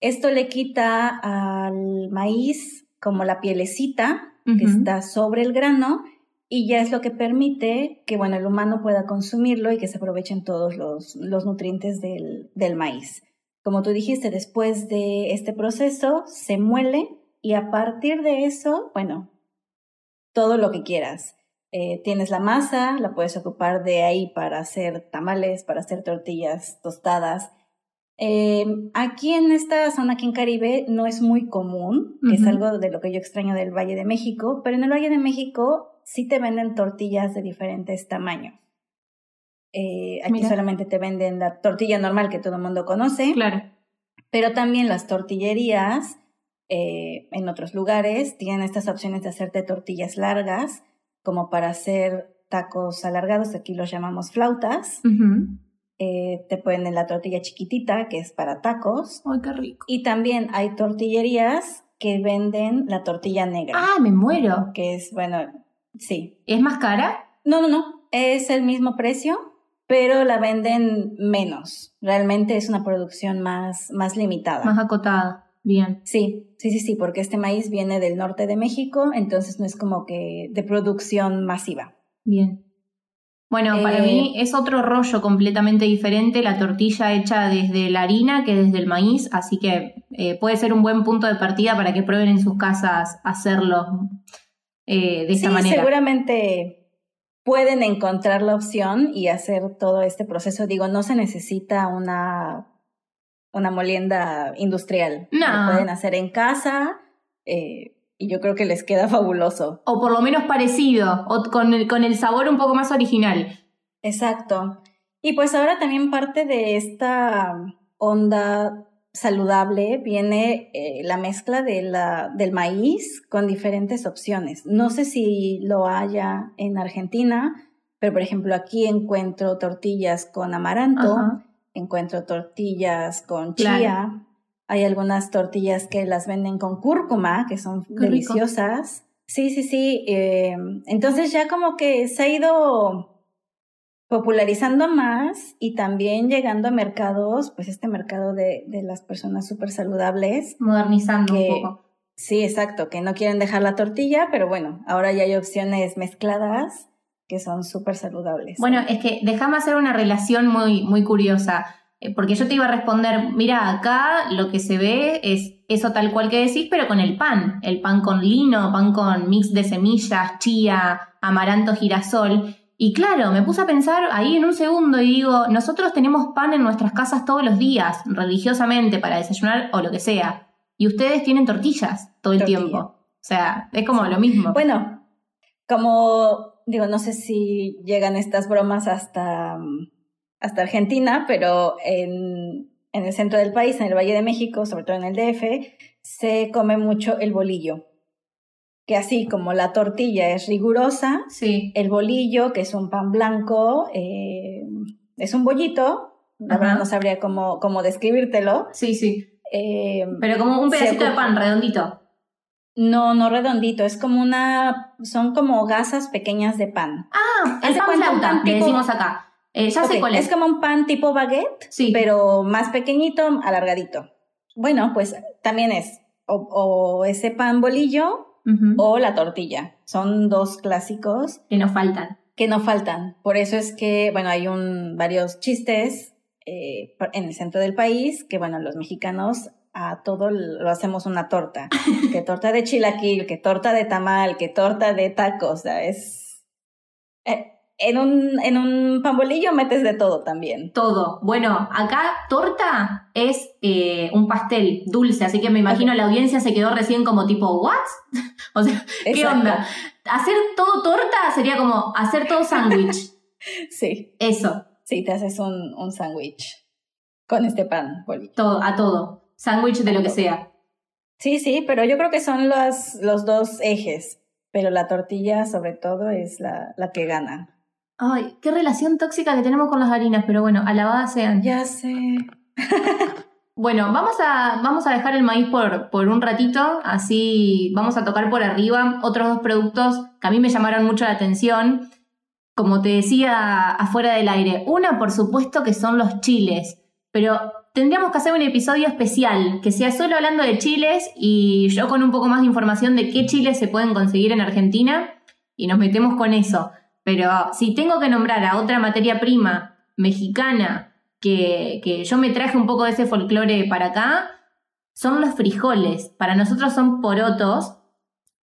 A: Esto le quita al maíz como la pielecita que está sobre el grano y ya es lo que permite que bueno, el humano pueda consumirlo y que se aprovechen todos los, los nutrientes del, del maíz. Como tú dijiste, después de este proceso se muele y a partir de eso, bueno, todo lo que quieras. Eh, tienes la masa, la puedes ocupar de ahí para hacer tamales, para hacer tortillas tostadas, eh, aquí en esta zona, aquí en Caribe, no es muy común, es algo de lo que yo extraño del Valle de México, pero en el Valle de México sí te venden tortillas de diferentes tamaños. Eh, aquí solamente te venden la tortilla normal que todo el mundo conoce.
B: Claro.
A: Pero también las tortillerías eh, en otros lugares tienen estas opciones de hacerte tortillas largas, como para hacer tacos alargados, aquí los llamamos flautas. Eh, te ponen la tortilla chiquitita, que es para tacos.
B: ¡Ay, qué rico!
A: Y también hay tortillerías que venden la tortilla negra.
B: ¡Ah, me muero!
A: Que es, bueno, sí.
B: ¿Es más cara?
A: No, no, no. Es el mismo precio, pero la venden menos. Realmente es una producción más, más limitada.
B: Más acotada. Bien.
A: Sí, sí, sí, sí, porque este maíz viene del norte de México, entonces no es como que de producción masiva.
B: Bien. Bueno, para mí eh, es otro rollo completamente diferente la tortilla hecha desde la harina que desde el maíz, así que eh, puede ser un buen punto de partida para que prueben en sus casas hacerlo eh, de esa manera.
A: Seguramente pueden encontrar la opción y hacer todo este proceso. Digo, no se necesita una, una molienda industrial.
B: No.
A: Lo pueden hacer en casa. Eh, y yo creo que les queda [laughs] fabuloso.
B: O por lo menos parecido, o con el, con el sabor un poco más original.
A: Exacto. Y pues ahora también parte de esta onda saludable viene eh, la mezcla de la, del maíz con diferentes opciones. No sé si lo haya en Argentina, pero por ejemplo aquí encuentro tortillas con amaranto, encuentro tortillas con chía, hay algunas tortillas que las venden con cúrcuma, que son deliciosas. Sí, sí, sí. Eh, entonces ya como que se ha ido popularizando más y también llegando a mercados, pues este mercado de, de las personas súper saludables.
B: Modernizando un poco.
A: Sí, exacto, que no quieren dejar la tortilla, pero bueno, ahora ya hay opciones mezcladas que son súper saludables.
B: Bueno, es que déjame hacer una relación muy, muy curiosa. Eh, porque yo te iba a responder, mira, acá lo que se ve es eso tal cual que decís, pero con el pan. El pan con lino, pan con mix de semillas, chía, amaranto, girasol. y claro, me puse a pensar ahí en un segundo y digo, nosotros tenemos pan en nuestras casas todos los días, religiosamente, para desayunar o lo que sea. Y ustedes tienen tortillas todo el tiempo. O sea, es como lo mismo.
A: Bueno, como digo, no sé si llegan estas bromas hasta, hasta Argentina, pero en, en el centro del país, en el Valle de México, sobre todo en el DF, se come mucho el bolillo que así como la tortilla es rigurosa,
B: sí.
A: el bolillo, que es un pan blanco, eh, es un bollito, la verdad no sabría cómo, cómo describírtelo.
B: Sí, sí. Eh, Pero como un pedacito de pan redondito.
A: No, no redondito, es como una, son como gasas pequeñas de pan.
B: Ah, el pan flauta, que decimos acá. Eh, ya sé cuál es.
A: Es como un pan tipo baguette, sí. pero más pequeñito, alargadito. Bueno, pues también es o ese pan bolillo o la tortilla. Son dos clásicos.
B: Que no faltan.
A: Que no faltan. Por eso es que, bueno, hay un, varios chistes eh, en el centro del país que, bueno, los mexicanos a todo lo hacemos una torta. [laughs] que torta de chilaquil, que torta de tamal, que torta de tacos. O sea, es... Eh, en un, en un pambolillo metes de todo también.
B: Todo. Bueno, acá torta es eh, un pastel dulce, así que me imagino la audiencia se quedó recién como tipo, ¿what? [laughs] o sea, ¿qué onda? Hacer todo torta sería como hacer todo sándwich. [laughs]
A: sí.
B: Eso.
A: Sí, te haces un, un sándwich con este pan bolillo.
B: Todo, a todo. Sándwich de lo que sea.
A: Sí, sí, pero yo creo que son los, los dos ejes. Pero la tortilla, sobre todo, es la, la que gana.
B: Ay, qué relación tóxica que tenemos con las harinas, pero bueno, alabadas sean.
A: Ya sé. [laughs]
B: bueno, vamos a, vamos a dejar el maíz por, por un ratito, así vamos a tocar por arriba otros dos productos que a mí me llamaron mucho la atención. Como te decía afuera del aire, una por supuesto que son los chiles, pero tendríamos que hacer un episodio especial, que sea solo hablando de chiles y yo con un poco más de información de qué chiles se pueden conseguir en Argentina y nos metemos con eso. Pero si tengo que nombrar a otra materia prima mexicana que, que yo me traje un poco de ese folclore para acá, son los frijoles. Para nosotros son porotos,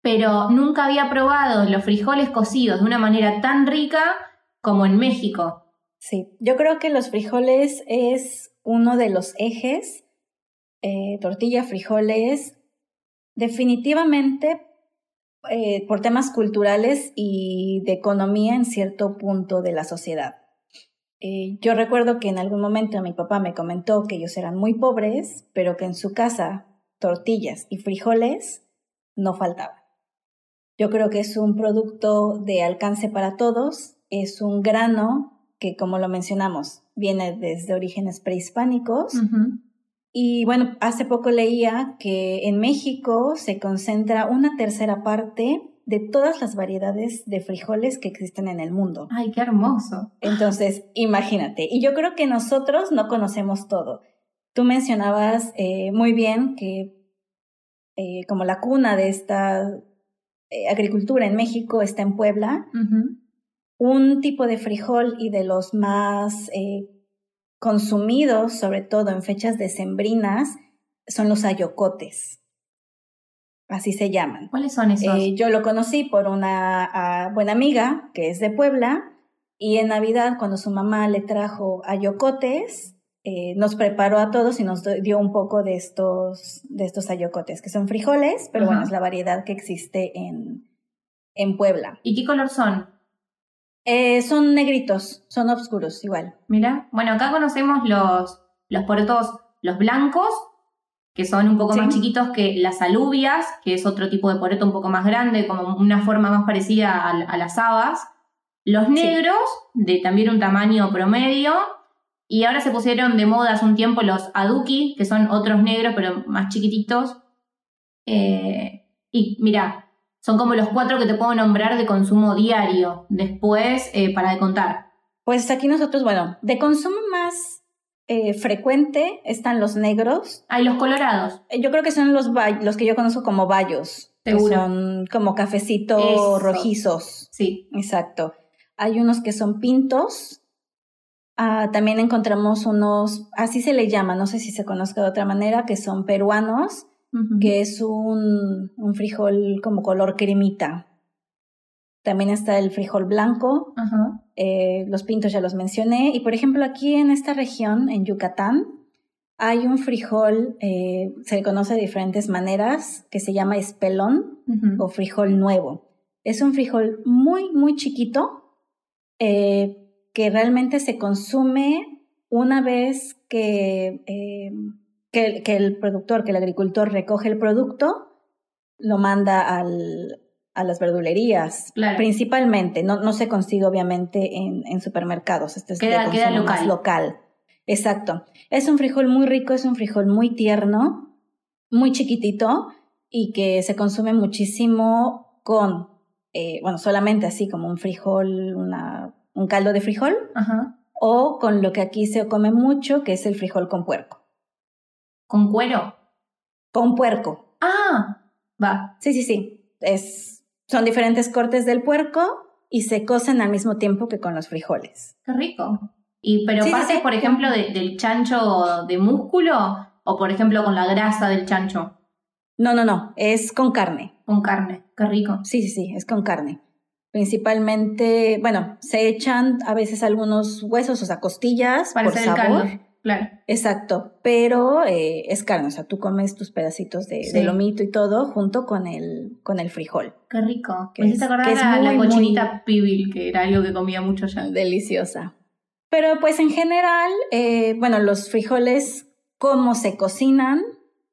B: pero nunca había probado los frijoles cocidos de una manera tan rica como en México.
A: Sí, yo creo que los frijoles es uno de los ejes, eh, tortilla, frijoles, definitivamente eh, por temas culturales y de economía en cierto punto de la sociedad. Eh, yo recuerdo que en algún momento mi papá me comentó que ellos eran muy pobres, pero que en su casa tortillas y frijoles no faltaban. Yo creo que es un producto de alcance para todos, es un grano que, como lo mencionamos, viene desde orígenes prehispánicos. Y bueno, hace poco leía que en México se concentra una tercera parte de todas las variedades de frijoles que existen en el mundo.
B: ¡Ay, qué hermoso!
A: Entonces, imagínate. Y yo creo que nosotros no conocemos todo. Tú mencionabas eh, muy bien que eh, como la cuna de esta eh, agricultura en México está en Puebla. Un tipo de frijol y de los más consumidos, sobre todo en fechas decembrinas, son los ayocotes. Así se llaman.
B: ¿Cuáles son esos?
A: Eh, yo lo conocí por una ah, buena amiga que es de Puebla y en Navidad cuando su mamá le trajo ayocotes, eh, nos preparó a todos y nos dio un poco de estos, de estos ayocotes, que son frijoles, pero bueno, es la variedad que existe en, en Puebla.
B: ¿Y qué color son?
A: Eh, son negritos, son oscuros igual.
B: Mira, bueno, acá conocemos los, los porotos, los blancos, que son un poco más chiquitos que las alubias, que es otro tipo de poroto un poco más grande, como una forma más parecida a, las habas. Los negros, de también un tamaño promedio. Y ahora se pusieron de moda hace un tiempo los aduki, que son otros negros, pero más chiquititos. Eh, y mira, son como los cuatro que te puedo nombrar de consumo diario. Después, eh, para de contar.
A: Pues aquí nosotros, bueno, de consumo más eh, frecuente están los negros.
B: Hay los colorados.
A: Eh, yo creo que son los, los que yo conozco como bayos. Son como cafecitos rojizos.
B: Sí.
A: Exacto. Hay unos que son pintos. Ah, también encontramos unos, así se le llama, no sé si se conozca de otra manera, que son peruanos que es un, un, frijol como color cremita. También está el frijol blanco. Eh, los pintos ya los mencioné. Y por ejemplo, aquí en esta región, en Yucatán, hay un frijol, eh, se le conoce de diferentes maneras, que se llama espelón o frijol nuevo. Es un frijol muy, muy chiquito eh, que realmente se consume una vez que, que, que el productor, que el agricultor recoge el producto, lo manda al, a las verdulerías, principalmente. No, no se consigue obviamente en, en supermercados. Este es
B: queda, queda local. Más
A: local. Exacto. Es un frijol muy rico, es un frijol muy tierno, muy chiquitito y que se consume muchísimo con, eh, bueno, solamente así como un frijol, una, un caldo de frijol, o con lo que aquí se come mucho, que es el frijol con puerco.
B: ¿Con cuero?
A: Con puerco.
B: Ah, va.
A: Sí, sí, sí. Es son diferentes cortes del puerco y se cocen al mismo tiempo que con los frijoles.
B: Qué rico. Y pero partes, por ejemplo, del chancho de músculo o por ejemplo con la grasa del chancho.
A: No, no, no, es con carne.
B: Con carne, qué rico.
A: Sí, sí, sí, es con carne. Principalmente, bueno, se echan a veces algunos huesos, o sea, costillas Para por sabor.
B: Claro.
A: Exacto, pero eh, es carne, o sea, tú comes tus pedacitos de, lomito y todo junto con el, con el frijol.
B: Qué rico. Que Me hiciste acordar a la cochinita pibil, que era algo que comía mucho ya.
A: Deliciosa. Pero pues en general, eh, bueno, los frijoles, cómo se cocinan,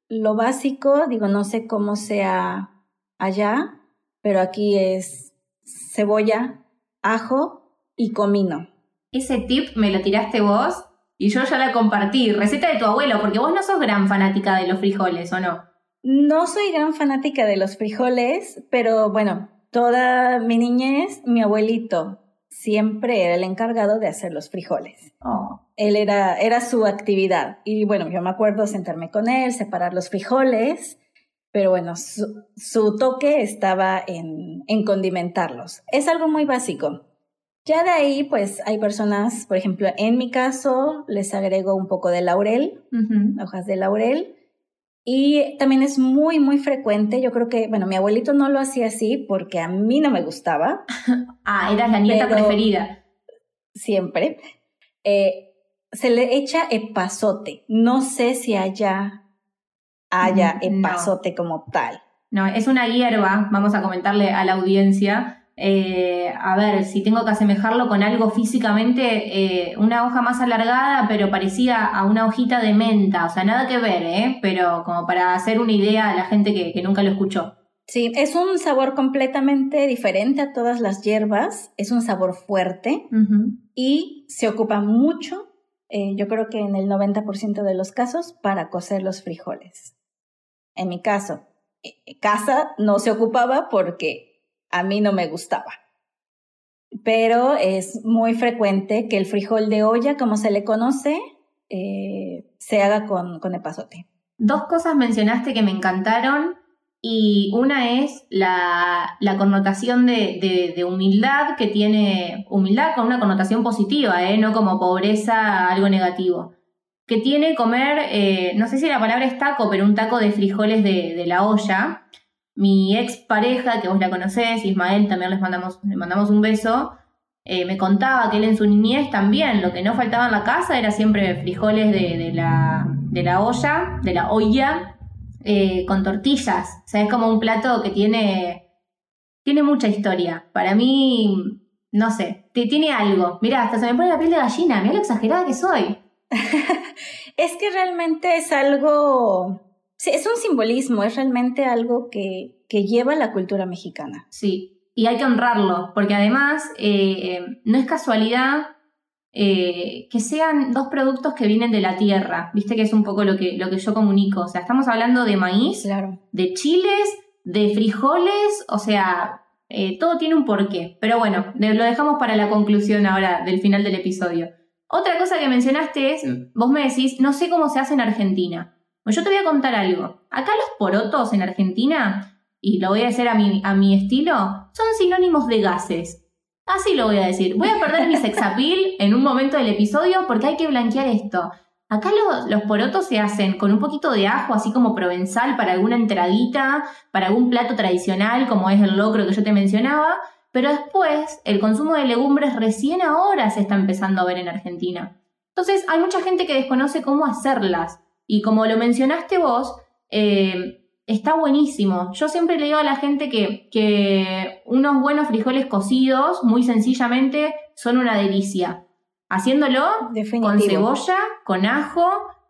A: lo básico, digo, no sé cómo sea allá, pero aquí es cebolla, ajo y comino.
B: Ese tip me lo tiraste vos y yo ya la compartí. Receta de tu abuelo, porque vos no sos gran fanática de los frijoles, ¿o no?
A: No soy gran fanática de los frijoles, pero bueno, toda mi niñez, mi abuelito siempre era el encargado de hacer los frijoles.
B: Oh.
A: Él era, era su actividad. Y bueno, yo me acuerdo sentarme con él, separar los frijoles, pero bueno, su, su toque estaba en, en condimentarlos. Es algo muy básico. Ya de ahí, pues hay personas, por ejemplo, en mi caso, les agrego un poco de laurel, hojas de laurel. Y también es muy, muy frecuente. Yo creo que, bueno, mi abuelito no lo hacía así porque a mí no me gustaba. [laughs]
B: ah, eras la nieta preferida.
A: Siempre. Eh, se le echa epazote. No sé si allá haya mm, epazote como tal.
B: No, es una hierba, vamos a comentarle a la audiencia, eh, a ver, si tengo que asemejarlo con algo físicamente, eh, una hoja más alargada, pero parecida a una hojita de menta, o sea, nada que ver, ¿eh? Pero como para hacer una idea a la gente que, nunca lo escuchó.
A: Sí, es un sabor completamente diferente a todas las hierbas, es un sabor fuerte y se ocupa mucho, eh, yo creo que en el 90% de los casos, para cocer los frijoles. En mi caso, casa no se ocupaba porque a mí no me gustaba. Pero es muy frecuente que el frijol de olla, como se le conoce, eh, se haga con, con epazote.
B: Dos cosas mencionaste que me encantaron y una es la, la connotación de, de, humildad que tiene, humildad con una connotación positiva, ¿eh? no como pobreza, algo negativo, que tiene comer, eh, no sé si la palabra es taco, pero un taco de frijoles de, de la olla, mi ex pareja, que vos la conocés, Ismael, también les mandamos, le mandamos un beso, eh, me contaba que él en su niñez también, lo que no faltaba en la casa era siempre frijoles de, la, de la olla, de la olla, eh, con tortillas. O sea, es como un plato que tiene, tiene mucha historia. Para mí, no sé, tiene algo. Mira, hasta se me pone la piel de gallina, mira lo exagerada que soy. [laughs]
A: es que realmente es algo Sí, es un simbolismo, es realmente algo que, que lleva la cultura mexicana.
B: Sí, y hay que honrarlo, porque además eh, no es casualidad eh, que sean dos productos que vienen de la tierra, viste que es un poco lo que, lo que yo comunico, o sea, estamos hablando de maíz,
A: claro.
B: de chiles, de frijoles, o sea, eh, todo tiene un porqué, pero bueno, lo dejamos para la conclusión ahora del final del episodio. Otra cosa que mencionaste es, vos me decís, no sé cómo se hace en Argentina. Pues yo te voy a contar algo. Acá los porotos en Argentina, y lo voy a hacer a mi, a mi estilo, son sinónimos de gases. Así lo voy a decir. Voy a perder mi sexapil [laughs] en un momento del episodio porque hay que blanquear esto. Acá los, los, porotos se hacen con un poquito de ajo, así como provenzal para alguna entradita, para algún plato tradicional como es el locro que yo te mencionaba, pero después el consumo de legumbres recién ahora se está empezando a ver en Argentina. Entonces hay mucha gente que desconoce cómo hacerlas y como lo mencionaste vos, eh, está buenísimo. Yo siempre le digo a la gente que, que unos buenos frijoles cocidos, muy sencillamente, son una delicia. Haciéndolo con cebolla, con ajo,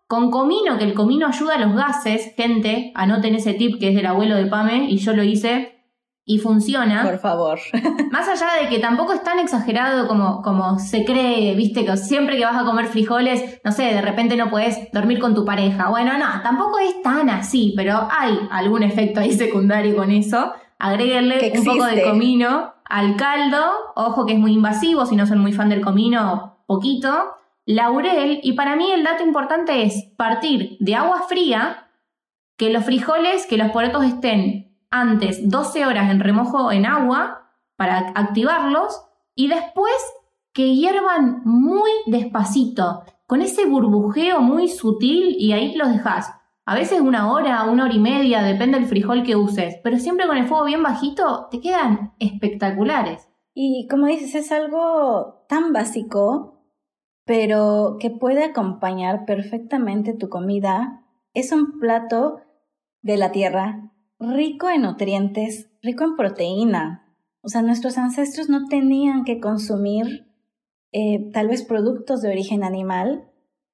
B: con comino, que el comino ayuda a los gases. Gente, anoten ese tip que es del abuelo de Pame y yo lo hice y funciona.
A: Por favor. [laughs]
B: Más allá de que tampoco es tan exagerado como, como se cree, viste, que siempre que vas a comer frijoles, no sé, de repente no puedes dormir con tu pareja. Bueno, no, tampoco es tan así, pero hay algún efecto ahí secundario con eso. Agréguenle un poco de comino al caldo. Ojo que es muy invasivo, si no son muy fan del comino, poquito. Laurel, y para mí el dato importante es partir de agua fría, que los frijoles, que los porotos estén antes 12 horas en remojo en agua para activarlos y después que hiervan muy despacito, con ese burbujeo muy sutil y ahí los dejas. A veces una hora, una hora y media, depende del frijol que uses, pero siempre con el fuego bien bajito te quedan espectaculares.
A: Y como dices, es algo tan básico, pero que puede acompañar perfectamente tu comida. Es un plato de la tierra, rico en nutrientes, rico en proteína. O sea, nuestros ancestros no tenían que consumir eh, tal vez productos de origen animal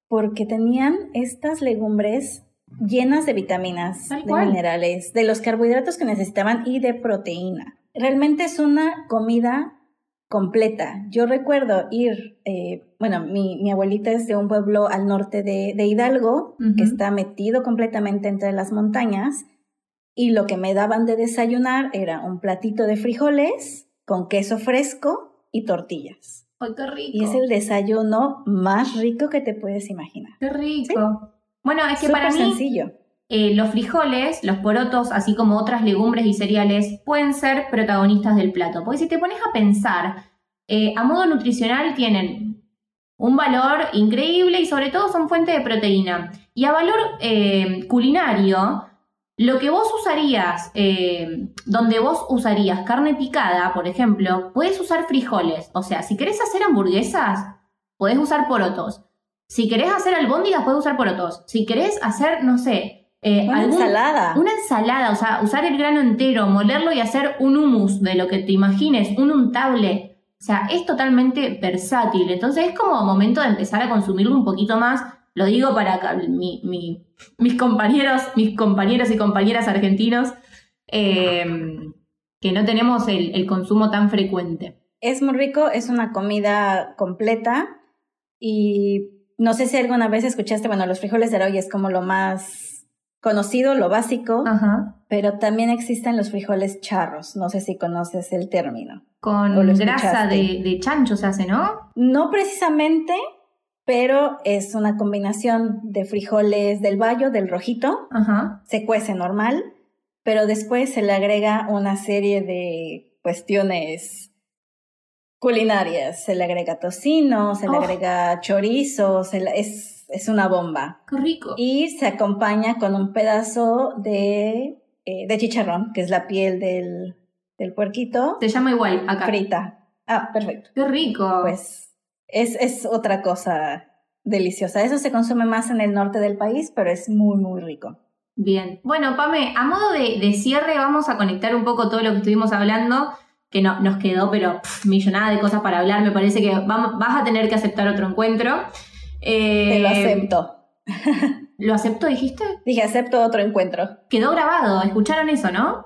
A: porque tenían estas legumbres llenas de vitaminas, de minerales, de los carbohidratos que necesitaban y de proteína. Realmente es una comida completa. Yo recuerdo ir, eh, bueno, mi, abuelita es de un pueblo al norte de, Hidalgo, que está metido completamente entre las montañas, y lo que me daban de desayunar era un platito de frijoles con queso fresco y tortillas.
B: ¡Ay, qué rico!
A: Y es el desayuno más rico que te puedes imaginar.
B: ¡Qué rico! Bueno, es que para mí
A: sencillo.
B: Eh, los frijoles, los porotos, así como otras legumbres y cereales, pueden ser protagonistas del plato. Porque si te pones a pensar, eh, a modo nutricional tienen un valor increíble y sobre todo son fuente de proteína. Y a valor eh, culinario, lo que vos usarías, eh, donde vos usarías carne picada, por ejemplo, puedes usar frijoles. O sea, si querés hacer hamburguesas, podés usar porotos. Si querés hacer albóndigas, podés usar porotos. Si querés hacer, no sé,
A: eh, una ensalada.
B: Una ensalada, o sea, usar el grano entero, molerlo y hacer un hummus de lo que te imagines, un untable. O sea, es totalmente versátil. Entonces es como momento de empezar a consumirlo un poquito más lo digo para mis compañeros, mis compañeros y compañeras argentinos, eh, que no tenemos el, consumo tan frecuente.
A: Es muy rico, es una comida completa y no sé si alguna vez escuchaste, bueno, los frijoles de hoy es como lo más conocido, lo básico, pero también existen los frijoles charros, no sé si conoces el término.
B: Con grasa de, de chancho se hace, ¿no?
A: No precisamente, pero es una combinación de frijoles del bayo, del rojito, se cuece normal, pero después se le agrega una serie de cuestiones culinarias, se le agrega tocino, se le oh. agrega chorizo, es, es una bomba.
B: ¡Qué rico!
A: Y se acompaña con un pedazo de, eh, de chicharrón, que es la piel del, del puerquito.
B: Se llama igual acá.
A: Frita. Ah, perfecto.
B: ¡Qué rico!
A: Pues es, es otra cosa deliciosa. Eso se consume más en el norte del país, pero es muy, muy rico.
B: Bien. Bueno, Pame, a modo de, cierre vamos a conectar un poco todo lo que estuvimos hablando, que no, nos quedó, pero millonada de cosas para hablar. Me parece que vamos, vas a tener que aceptar otro encuentro.
A: Eh, Te lo acepto. [laughs]
B: ¿Lo acepto, dijiste?
A: Dije, acepto otro encuentro.
B: Quedó grabado, escucharon eso, ¿no?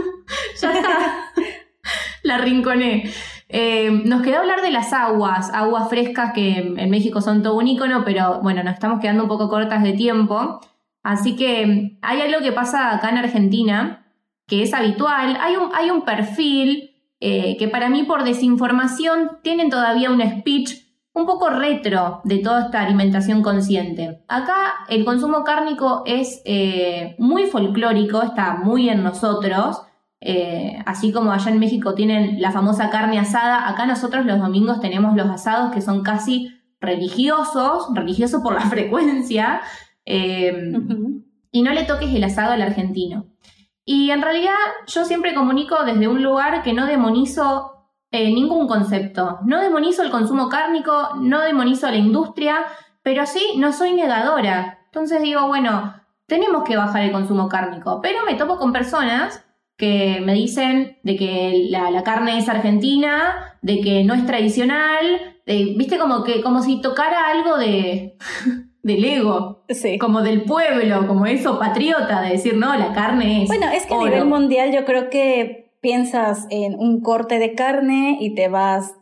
B: [laughs] ya está. [laughs] La rinconé. Eh, nos quedó hablar de las aguas, aguas frescas que en México son todo un icono, pero bueno, nos estamos quedando un poco cortas de tiempo. Así que hay algo que pasa acá en Argentina, que es habitual. Hay un, hay un perfil eh, que para mí por desinformación tienen todavía un speech un poco retro de toda esta alimentación consciente. Acá el consumo cárnico es eh, muy folclórico, está muy en nosotros. Eh, así como allá en México tienen la famosa carne asada, acá nosotros los domingos tenemos los asados que son casi religiosos, religiosos por la [laughs] frecuencia, eh, y no le toques el asado al argentino. Y en realidad yo siempre comunico desde un lugar que no demonizo eh, ningún concepto. No demonizo el consumo cárnico, no demonizo la industria, pero sí no soy negadora. Entonces digo, bueno, tenemos que bajar el consumo cárnico, pero me topo con personas que me dicen de que la, carne es argentina, de que no es tradicional, viste como que como si tocara algo de [laughs] del ego, como del pueblo, como eso patriota de decir, no, la carne es.
A: Bueno, es que a nivel mundial yo creo que piensas en un corte de carne y te vas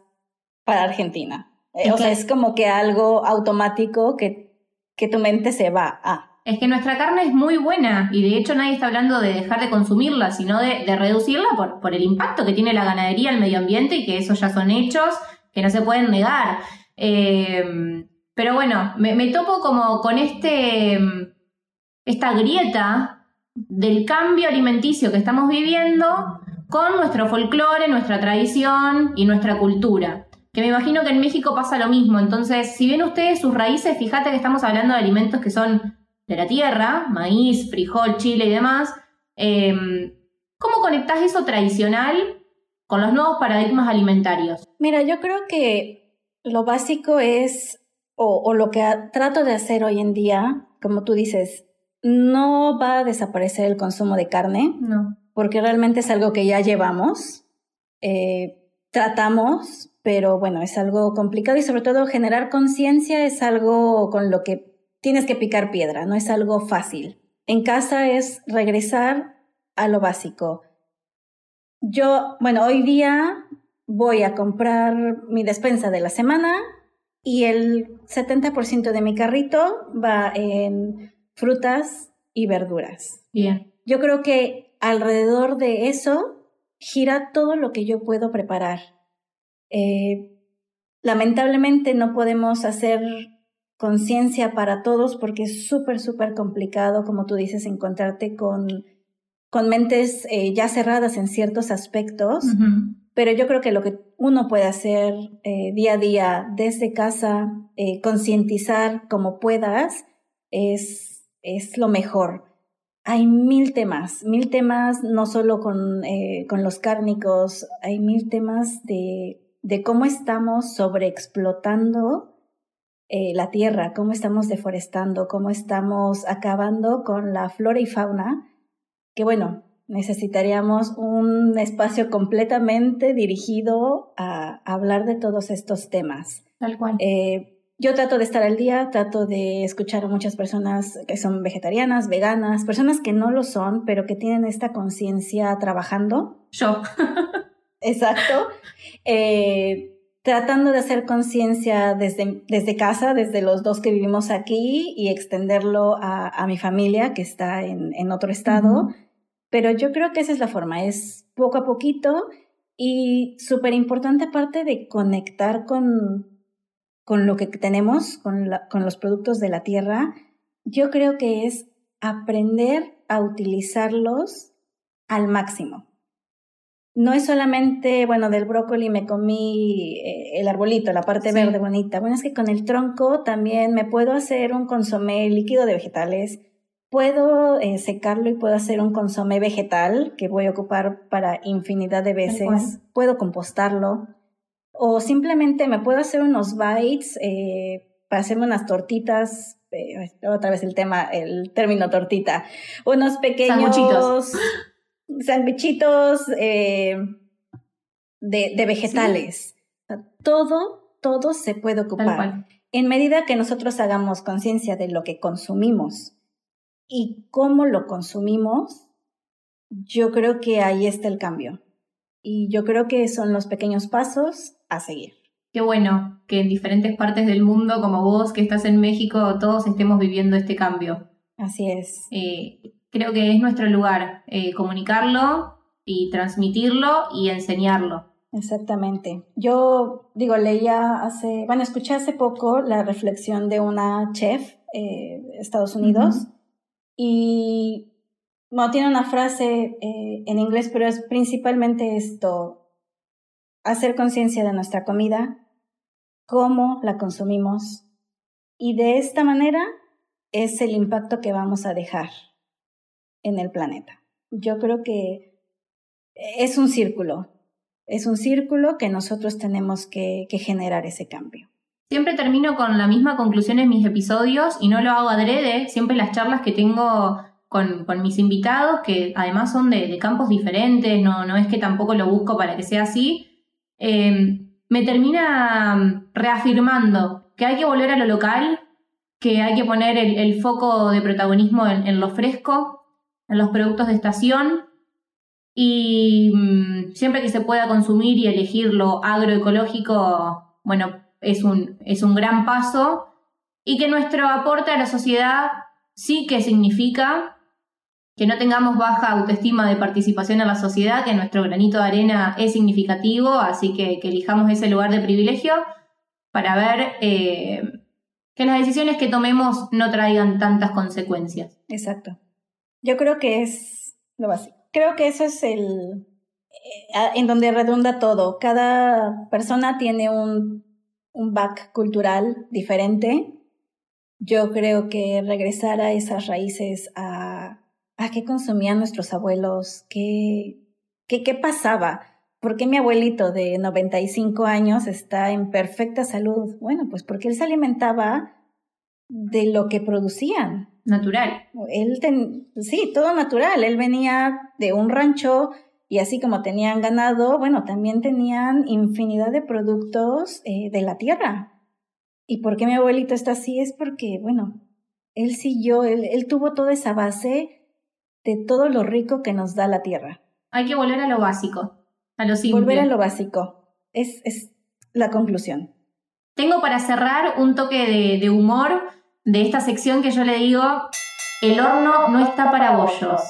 A: para Argentina. o sea, es como que algo automático que, que tu mente se va a.
B: Es que nuestra carne es muy buena y de hecho nadie está hablando de dejar de consumirla, sino de, reducirla por, el impacto que tiene la ganadería al medio ambiente y que esos ya son hechos que no se pueden negar. Eh, pero bueno, me, topo como con este, esta grieta del cambio alimenticio que estamos viviendo con nuestro folclore, nuestra tradición y nuestra cultura. Que me imagino que en México pasa lo mismo. Entonces, si ven ustedes sus raíces, fíjate que estamos hablando de alimentos que son de la tierra, maíz, frijol, chile y demás. Em, ¿Cómo conectás eso tradicional con los nuevos paradigmas alimentarios?
A: Mira, yo creo que lo básico es o, lo que trato de hacer hoy en día, como tú dices, no va a desaparecer el consumo de carne,
B: no.
A: porque realmente es algo que ya llevamos, eh, tratamos, pero bueno, es algo complicado y sobre todo generar conciencia es algo con lo que tienes que picar piedra, no es algo fácil. En casa es regresar a lo básico. Yo, bueno, hoy día voy a comprar mi despensa de la semana, y el 70% de mi carrito va en frutas y verduras.
B: Bien.
A: Yo creo que alrededor de eso gira todo lo que yo puedo preparar. Eh, lamentablemente no podemos hacer conciencia para todos porque es súper, súper complicado, como tú dices, encontrarte con, con mentes eh, ya cerradas en ciertos aspectos. Pero yo creo que lo que uno puede hacer eh, día a día desde casa, eh, concientizar como puedas, es, es lo mejor. Hay mil temas, mil temas no solo con, con los cárnicos, hay mil temas de, de cómo estamos sobreexplotando la tierra, cómo estamos deforestando, cómo estamos acabando con la flora y fauna, que bueno, necesitaríamos un espacio completamente dirigido a, hablar de todos estos temas.
B: Tal cual.
A: Eh, yo trato de estar al día, trato de escuchar a muchas personas que son vegetarianas, veganas, personas que no lo son, pero que tienen esta conciencia trabajando.
B: Yo. [laughs]
A: Exacto. Eh, tratando de hacer conciencia desde, desde casa, desde los dos que vivimos aquí y extenderlo a, mi familia que está en, otro estado. Pero yo creo que esa es la forma, es poco a poquito y súper importante aparte de conectar con, con lo que tenemos, con, con los productos de la tierra, yo creo que es aprender a utilizarlos al máximo. No es solamente, bueno, del brócoli me comí eh, el arbolito, la parte verde bonita. Bueno, es que con el tronco también me puedo hacer un consomé líquido de vegetales, Puedo eh, secarlo y puedo hacer un consomé vegetal que voy a ocupar para infinidad de veces. Puedo compostarlo. O simplemente me puedo hacer unos bites eh, para hacerme unas tortitas. Eh, otra vez el tema, el término tortita. Unos pequeños sandwichitos de, de, vegetales. todo, todo se puede ocupar. En medida que nosotros hagamos conciencia de lo que consumimos y cómo lo consumimos, yo creo que ahí está el cambio. Y yo creo que son los pequeños pasos a seguir.
B: Qué bueno que en diferentes partes del mundo, como vos que estás en México, todos estemos viviendo este cambio.
A: Así es.
B: Eh, creo que es nuestro lugar eh, comunicarlo y transmitirlo y enseñarlo.
A: Exactamente. Yo digo, leía hace, bueno, escuché hace poco la reflexión de una chef eh, Estados Unidos. Y no tiene una frase eh, en inglés, pero es principalmente esto, hacer conciencia de nuestra comida, cómo la consumimos y de esta manera es el impacto que vamos a dejar en el planeta. Yo creo que es un círculo. Es un círculo que nosotros tenemos que, generar ese cambio.
B: Siempre termino con la misma conclusión en mis episodios y no lo hago adrede. Siempre las charlas que tengo con, mis invitados, que además son de, campos diferentes, no, no es que tampoco lo busco para que sea así, eh, me termina reafirmando que hay que volver a lo local, que hay que poner el, foco de protagonismo en, lo fresco, en los productos de estación y mm, siempre que se pueda consumir y elegir lo agroecológico, bueno, es un, es un gran paso y que nuestro aporte a la sociedad sí que significa que no tengamos baja autoestima de participación en la sociedad, que nuestro granito de arena es significativo, así que, que elijamos ese lugar de privilegio para ver eh, que las decisiones que tomemos no traigan tantas consecuencias.
A: Exacto. Yo creo que es lo básico. Creo que eso es el eh, en donde redunda todo. Cada persona tiene un, un back cultural diferente. Yo creo que regresar a esas raíces, a, a qué consumían nuestros abuelos, qué, qué, qué pasaba, ¿Por qué mi abuelito de 95 años está en perfecta salud? Bueno, pues porque él se alimentaba de lo que producían.
B: Natural.
A: Él sí, todo natural. Él venía de un rancho y así como tenían ganado, bueno, también tenían infinidad de productos eh, de la tierra. ¿Y por qué mi abuelito está así? Es porque, bueno, él siguió, él, él tuvo toda esa base de todo lo rico que nos da la tierra.
B: Hay que volver a lo básico.
A: Volver a lo básico. Es, es la conclusión.
B: Tengo para cerrar un toque de, humor de esta sección que yo le digo, el horno no está para bollos.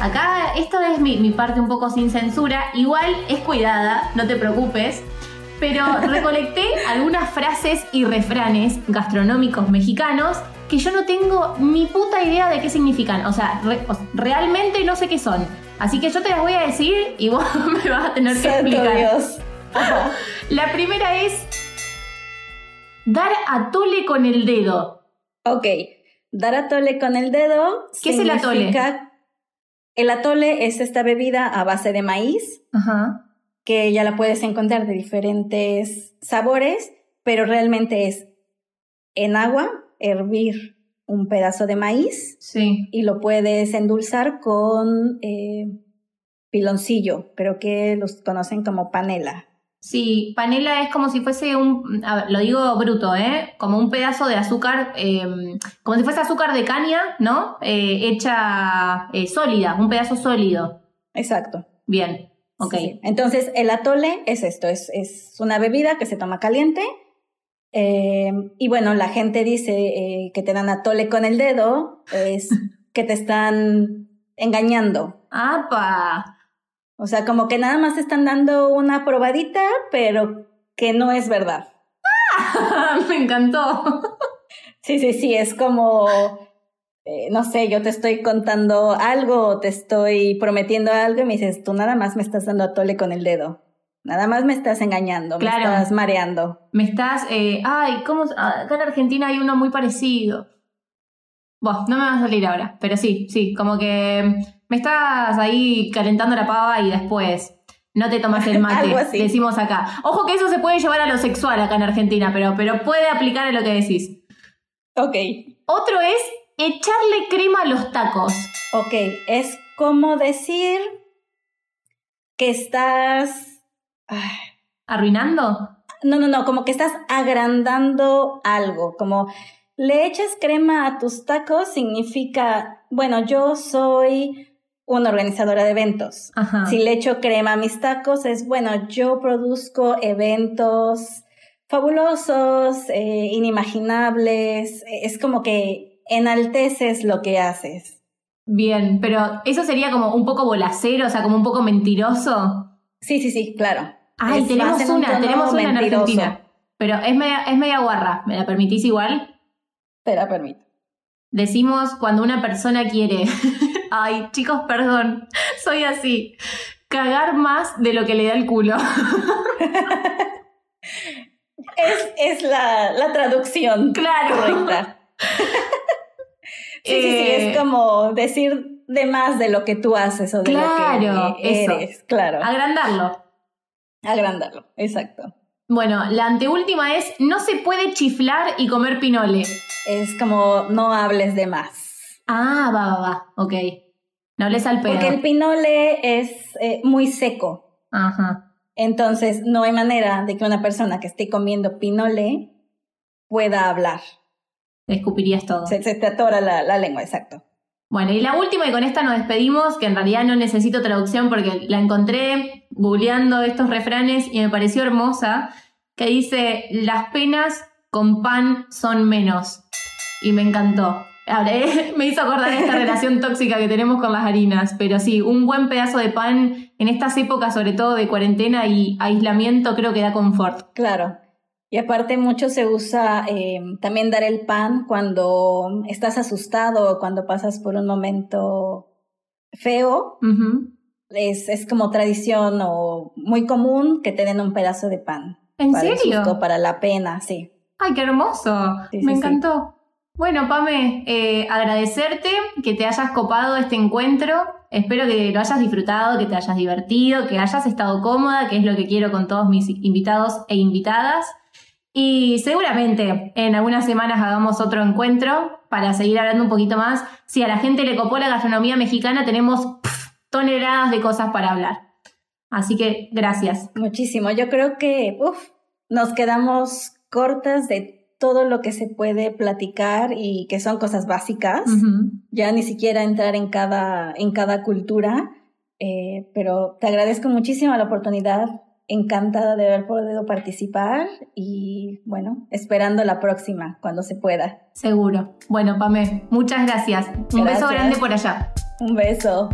B: Acá, esta es mi, mi, parte un poco sin censura. Igual es cuidada, no te preocupes. Pero recolecté [laughs] algunas frases y refranes gastronómicos mexicanos que yo no tengo ni puta idea de qué significan. O sea, realmente no sé qué son. Así que yo te las voy a decir y [laughs] vos me vas a tener que explicar. Dios. [laughs] La primera es dar a tole con el dedo.
A: Ok, dar a tole con el dedo.
B: ¿Qué es el atole?
A: El atole es esta bebida a base de maíz, que ya la puedes encontrar de diferentes sabores, pero realmente es en agua, hervir un pedazo de maíz
B: sí.
A: y lo puedes endulzar con eh, piloncillo, creo que los conocen como panela.
B: Sí, panela es como si fuese un, lo digo bruto, ¿eh? Como un pedazo de azúcar, em, como si fuese azúcar de caña, ¿no? Eh, hecha eh, sólida, un pedazo sólido.
A: Exacto.
B: Bien, ok.
A: Entonces, el atole es esto, es, es una bebida que se toma caliente eh, y bueno, la gente dice eh, que te dan atole con el dedo, es [laughs] que te están engañando.
B: ¡Apa!
A: O sea, como que nada más están dando una probadita, pero que no es verdad.
B: ¡Ah! [laughs] Me encantó.
A: Sí, sí, sí, es como, eh, no sé, yo te estoy contando algo te estoy prometiendo algo y me dices, tú nada más me estás dando atole con el dedo. Nada más me estás engañando, me estás mareando.
B: Me estás, eh, ay, ¿cómo? Ah, acá en Argentina hay uno muy parecido. Bueno, no me va a salir ahora, pero sí, sí, como que me estás ahí calentando la pava y después no te tomas el [laughs] mate, decimos acá. Ojo que eso se puede llevar a lo sexual acá en Argentina, pero, pero puede aplicar a lo que decís.
A: Ok.
B: Otro es echarle crema a los tacos.
A: Ok, es como decir que estás
B: ¿Arruinando?
A: No, no, no, como que estás agrandando algo, como le echas crema a tus tacos significa, bueno, yo soy una organizadora de eventos. Si le echo crema a mis tacos es, bueno, yo produzco eventos fabulosos, eh, inimaginables, es como que enalteces lo que haces.
B: Bien, pero eso sería como un poco bolacero, o sea, como un poco mentiroso.
A: Sí, sí, sí, claro.
B: Ay, tenemos una, tenemos una en Argentina. Pero es media, es media guarra. ¿Me la permitís igual?
A: Te la permito.
B: Decimos cuando una persona quiere. [laughs] Ay, chicos, perdón. [laughs] Soy así. Cagar más de lo que le da el culo. [laughs]
A: es, es la, la, traducción
B: claro.
A: correcta. [laughs] sí, sí, sí. Es eh, como decir de más de lo que tú haces o de lo que eres. Claro.
B: Agrandarlo.
A: Agrandarlo, exacto.
B: Bueno, la anteúltima es no se puede chiflar y comer pinole.
A: Es como no hables de más.
B: Ah, va, va, va. Ok. No hables al pedo.
A: Porque el pinole es eh, muy seco.
B: Ajá.
A: Entonces, no hay manera de que una persona que esté comiendo pinole pueda hablar.
B: escupirías todo.
A: Se, te atora la, la lengua, exacto.
B: Bueno, y la última, y con esta nos despedimos, que en realidad no necesito traducción porque la encontré googleando estos refranes y me pareció hermosa, que dice, las penas con pan son menos. Y me encantó. [laughs] Me hizo acordar esta relación tóxica que tenemos con las harinas, pero sí, un buen pedazo de pan en estas épocas, sobre todo de cuarentena y aislamiento, creo que da confort.
A: Claro. Y aparte mucho se usa eh, también dar el pan cuando estás asustado o cuando pasas por un momento feo. es, es, como tradición o muy común que te den un pedazo de pan.
B: ¿En
A: para
B: serio?
A: para la pena, sí.
B: ¡Ay, qué hermoso! Me encantó. Bueno, Pame, eh, agradecerte que te hayas copado este encuentro. Espero que lo hayas disfrutado, que te hayas divertido, que hayas estado cómoda, que es lo que quiero con todos mis invitados e invitadas. Y seguramente en algunas semanas hagamos otro encuentro para seguir hablando un poquito más. Si a la gente le copó la gastronomía mexicana, tenemos toneladas de cosas para hablar. Así que gracias.
A: Muchísimo. Yo creo que nos quedamos cortas de todo lo que se puede platicar y que son cosas básicas. Ya ni siquiera entrar en cada, en cada cultura. Eh, pero te agradezco muchísimo la oportunidad encantada de haber podido participar y bueno, esperando la próxima cuando se pueda.
B: Seguro. Bueno, Pame, muchas gracias. Un beso grande por allá.
A: Un beso.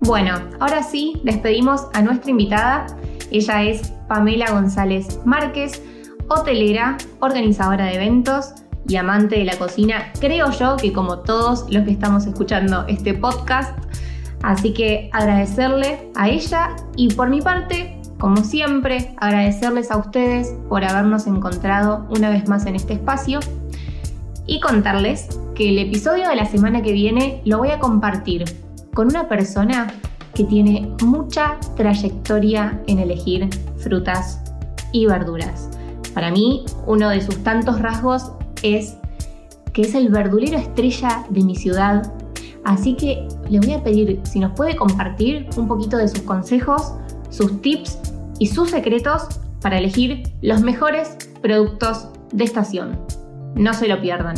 B: Bueno, ahora sí, despedimos a nuestra invitada. Ella es Pamela González Márquez, hotelera, organizadora de eventos y amante de la cocina, creo yo que como todos los que estamos escuchando este podcast. Así que agradecerle a ella y por mi parte, como siempre, agradecerles a ustedes por habernos encontrado una vez más en este espacio y contarles que el episodio de la semana que viene lo voy a compartir con una persona que tiene mucha trayectoria en elegir frutas y verduras. Para mí, uno de sus tantos rasgos es que es el verdulero estrella de mi ciudad. Así que le voy a pedir si nos puede compartir un poquito de sus consejos, sus tips y sus secretos para elegir los mejores productos de estación. No se lo pierdan.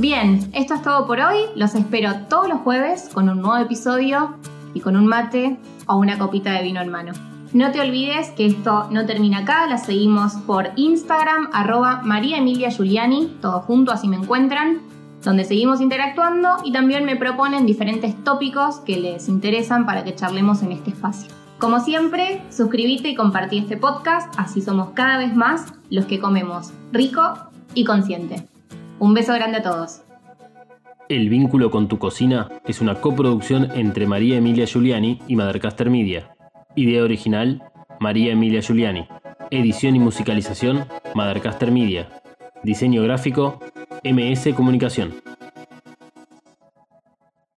B: Bien, esto es todo por hoy. Los espero todos los jueves con un nuevo episodio y con un mate o una copita de vino en mano. No te olvides que esto no termina acá, la seguimos por Instagram, arroba María Emilia Giuliani, todo junto, así me encuentran, donde seguimos interactuando y también me proponen diferentes tópicos que les interesan para que charlemos en este espacio. Como siempre, suscríbete y compartí este podcast, así somos cada vez más los que comemos rico y consciente. Un beso grande a todos.
C: El vínculo con tu cocina es una coproducción entre María Emilia Giuliani y Madercaster Media. Idea original, María Emilia Giuliani. Edición y musicalización, Madercaster Media. Diseño gráfico, MS Comunicación.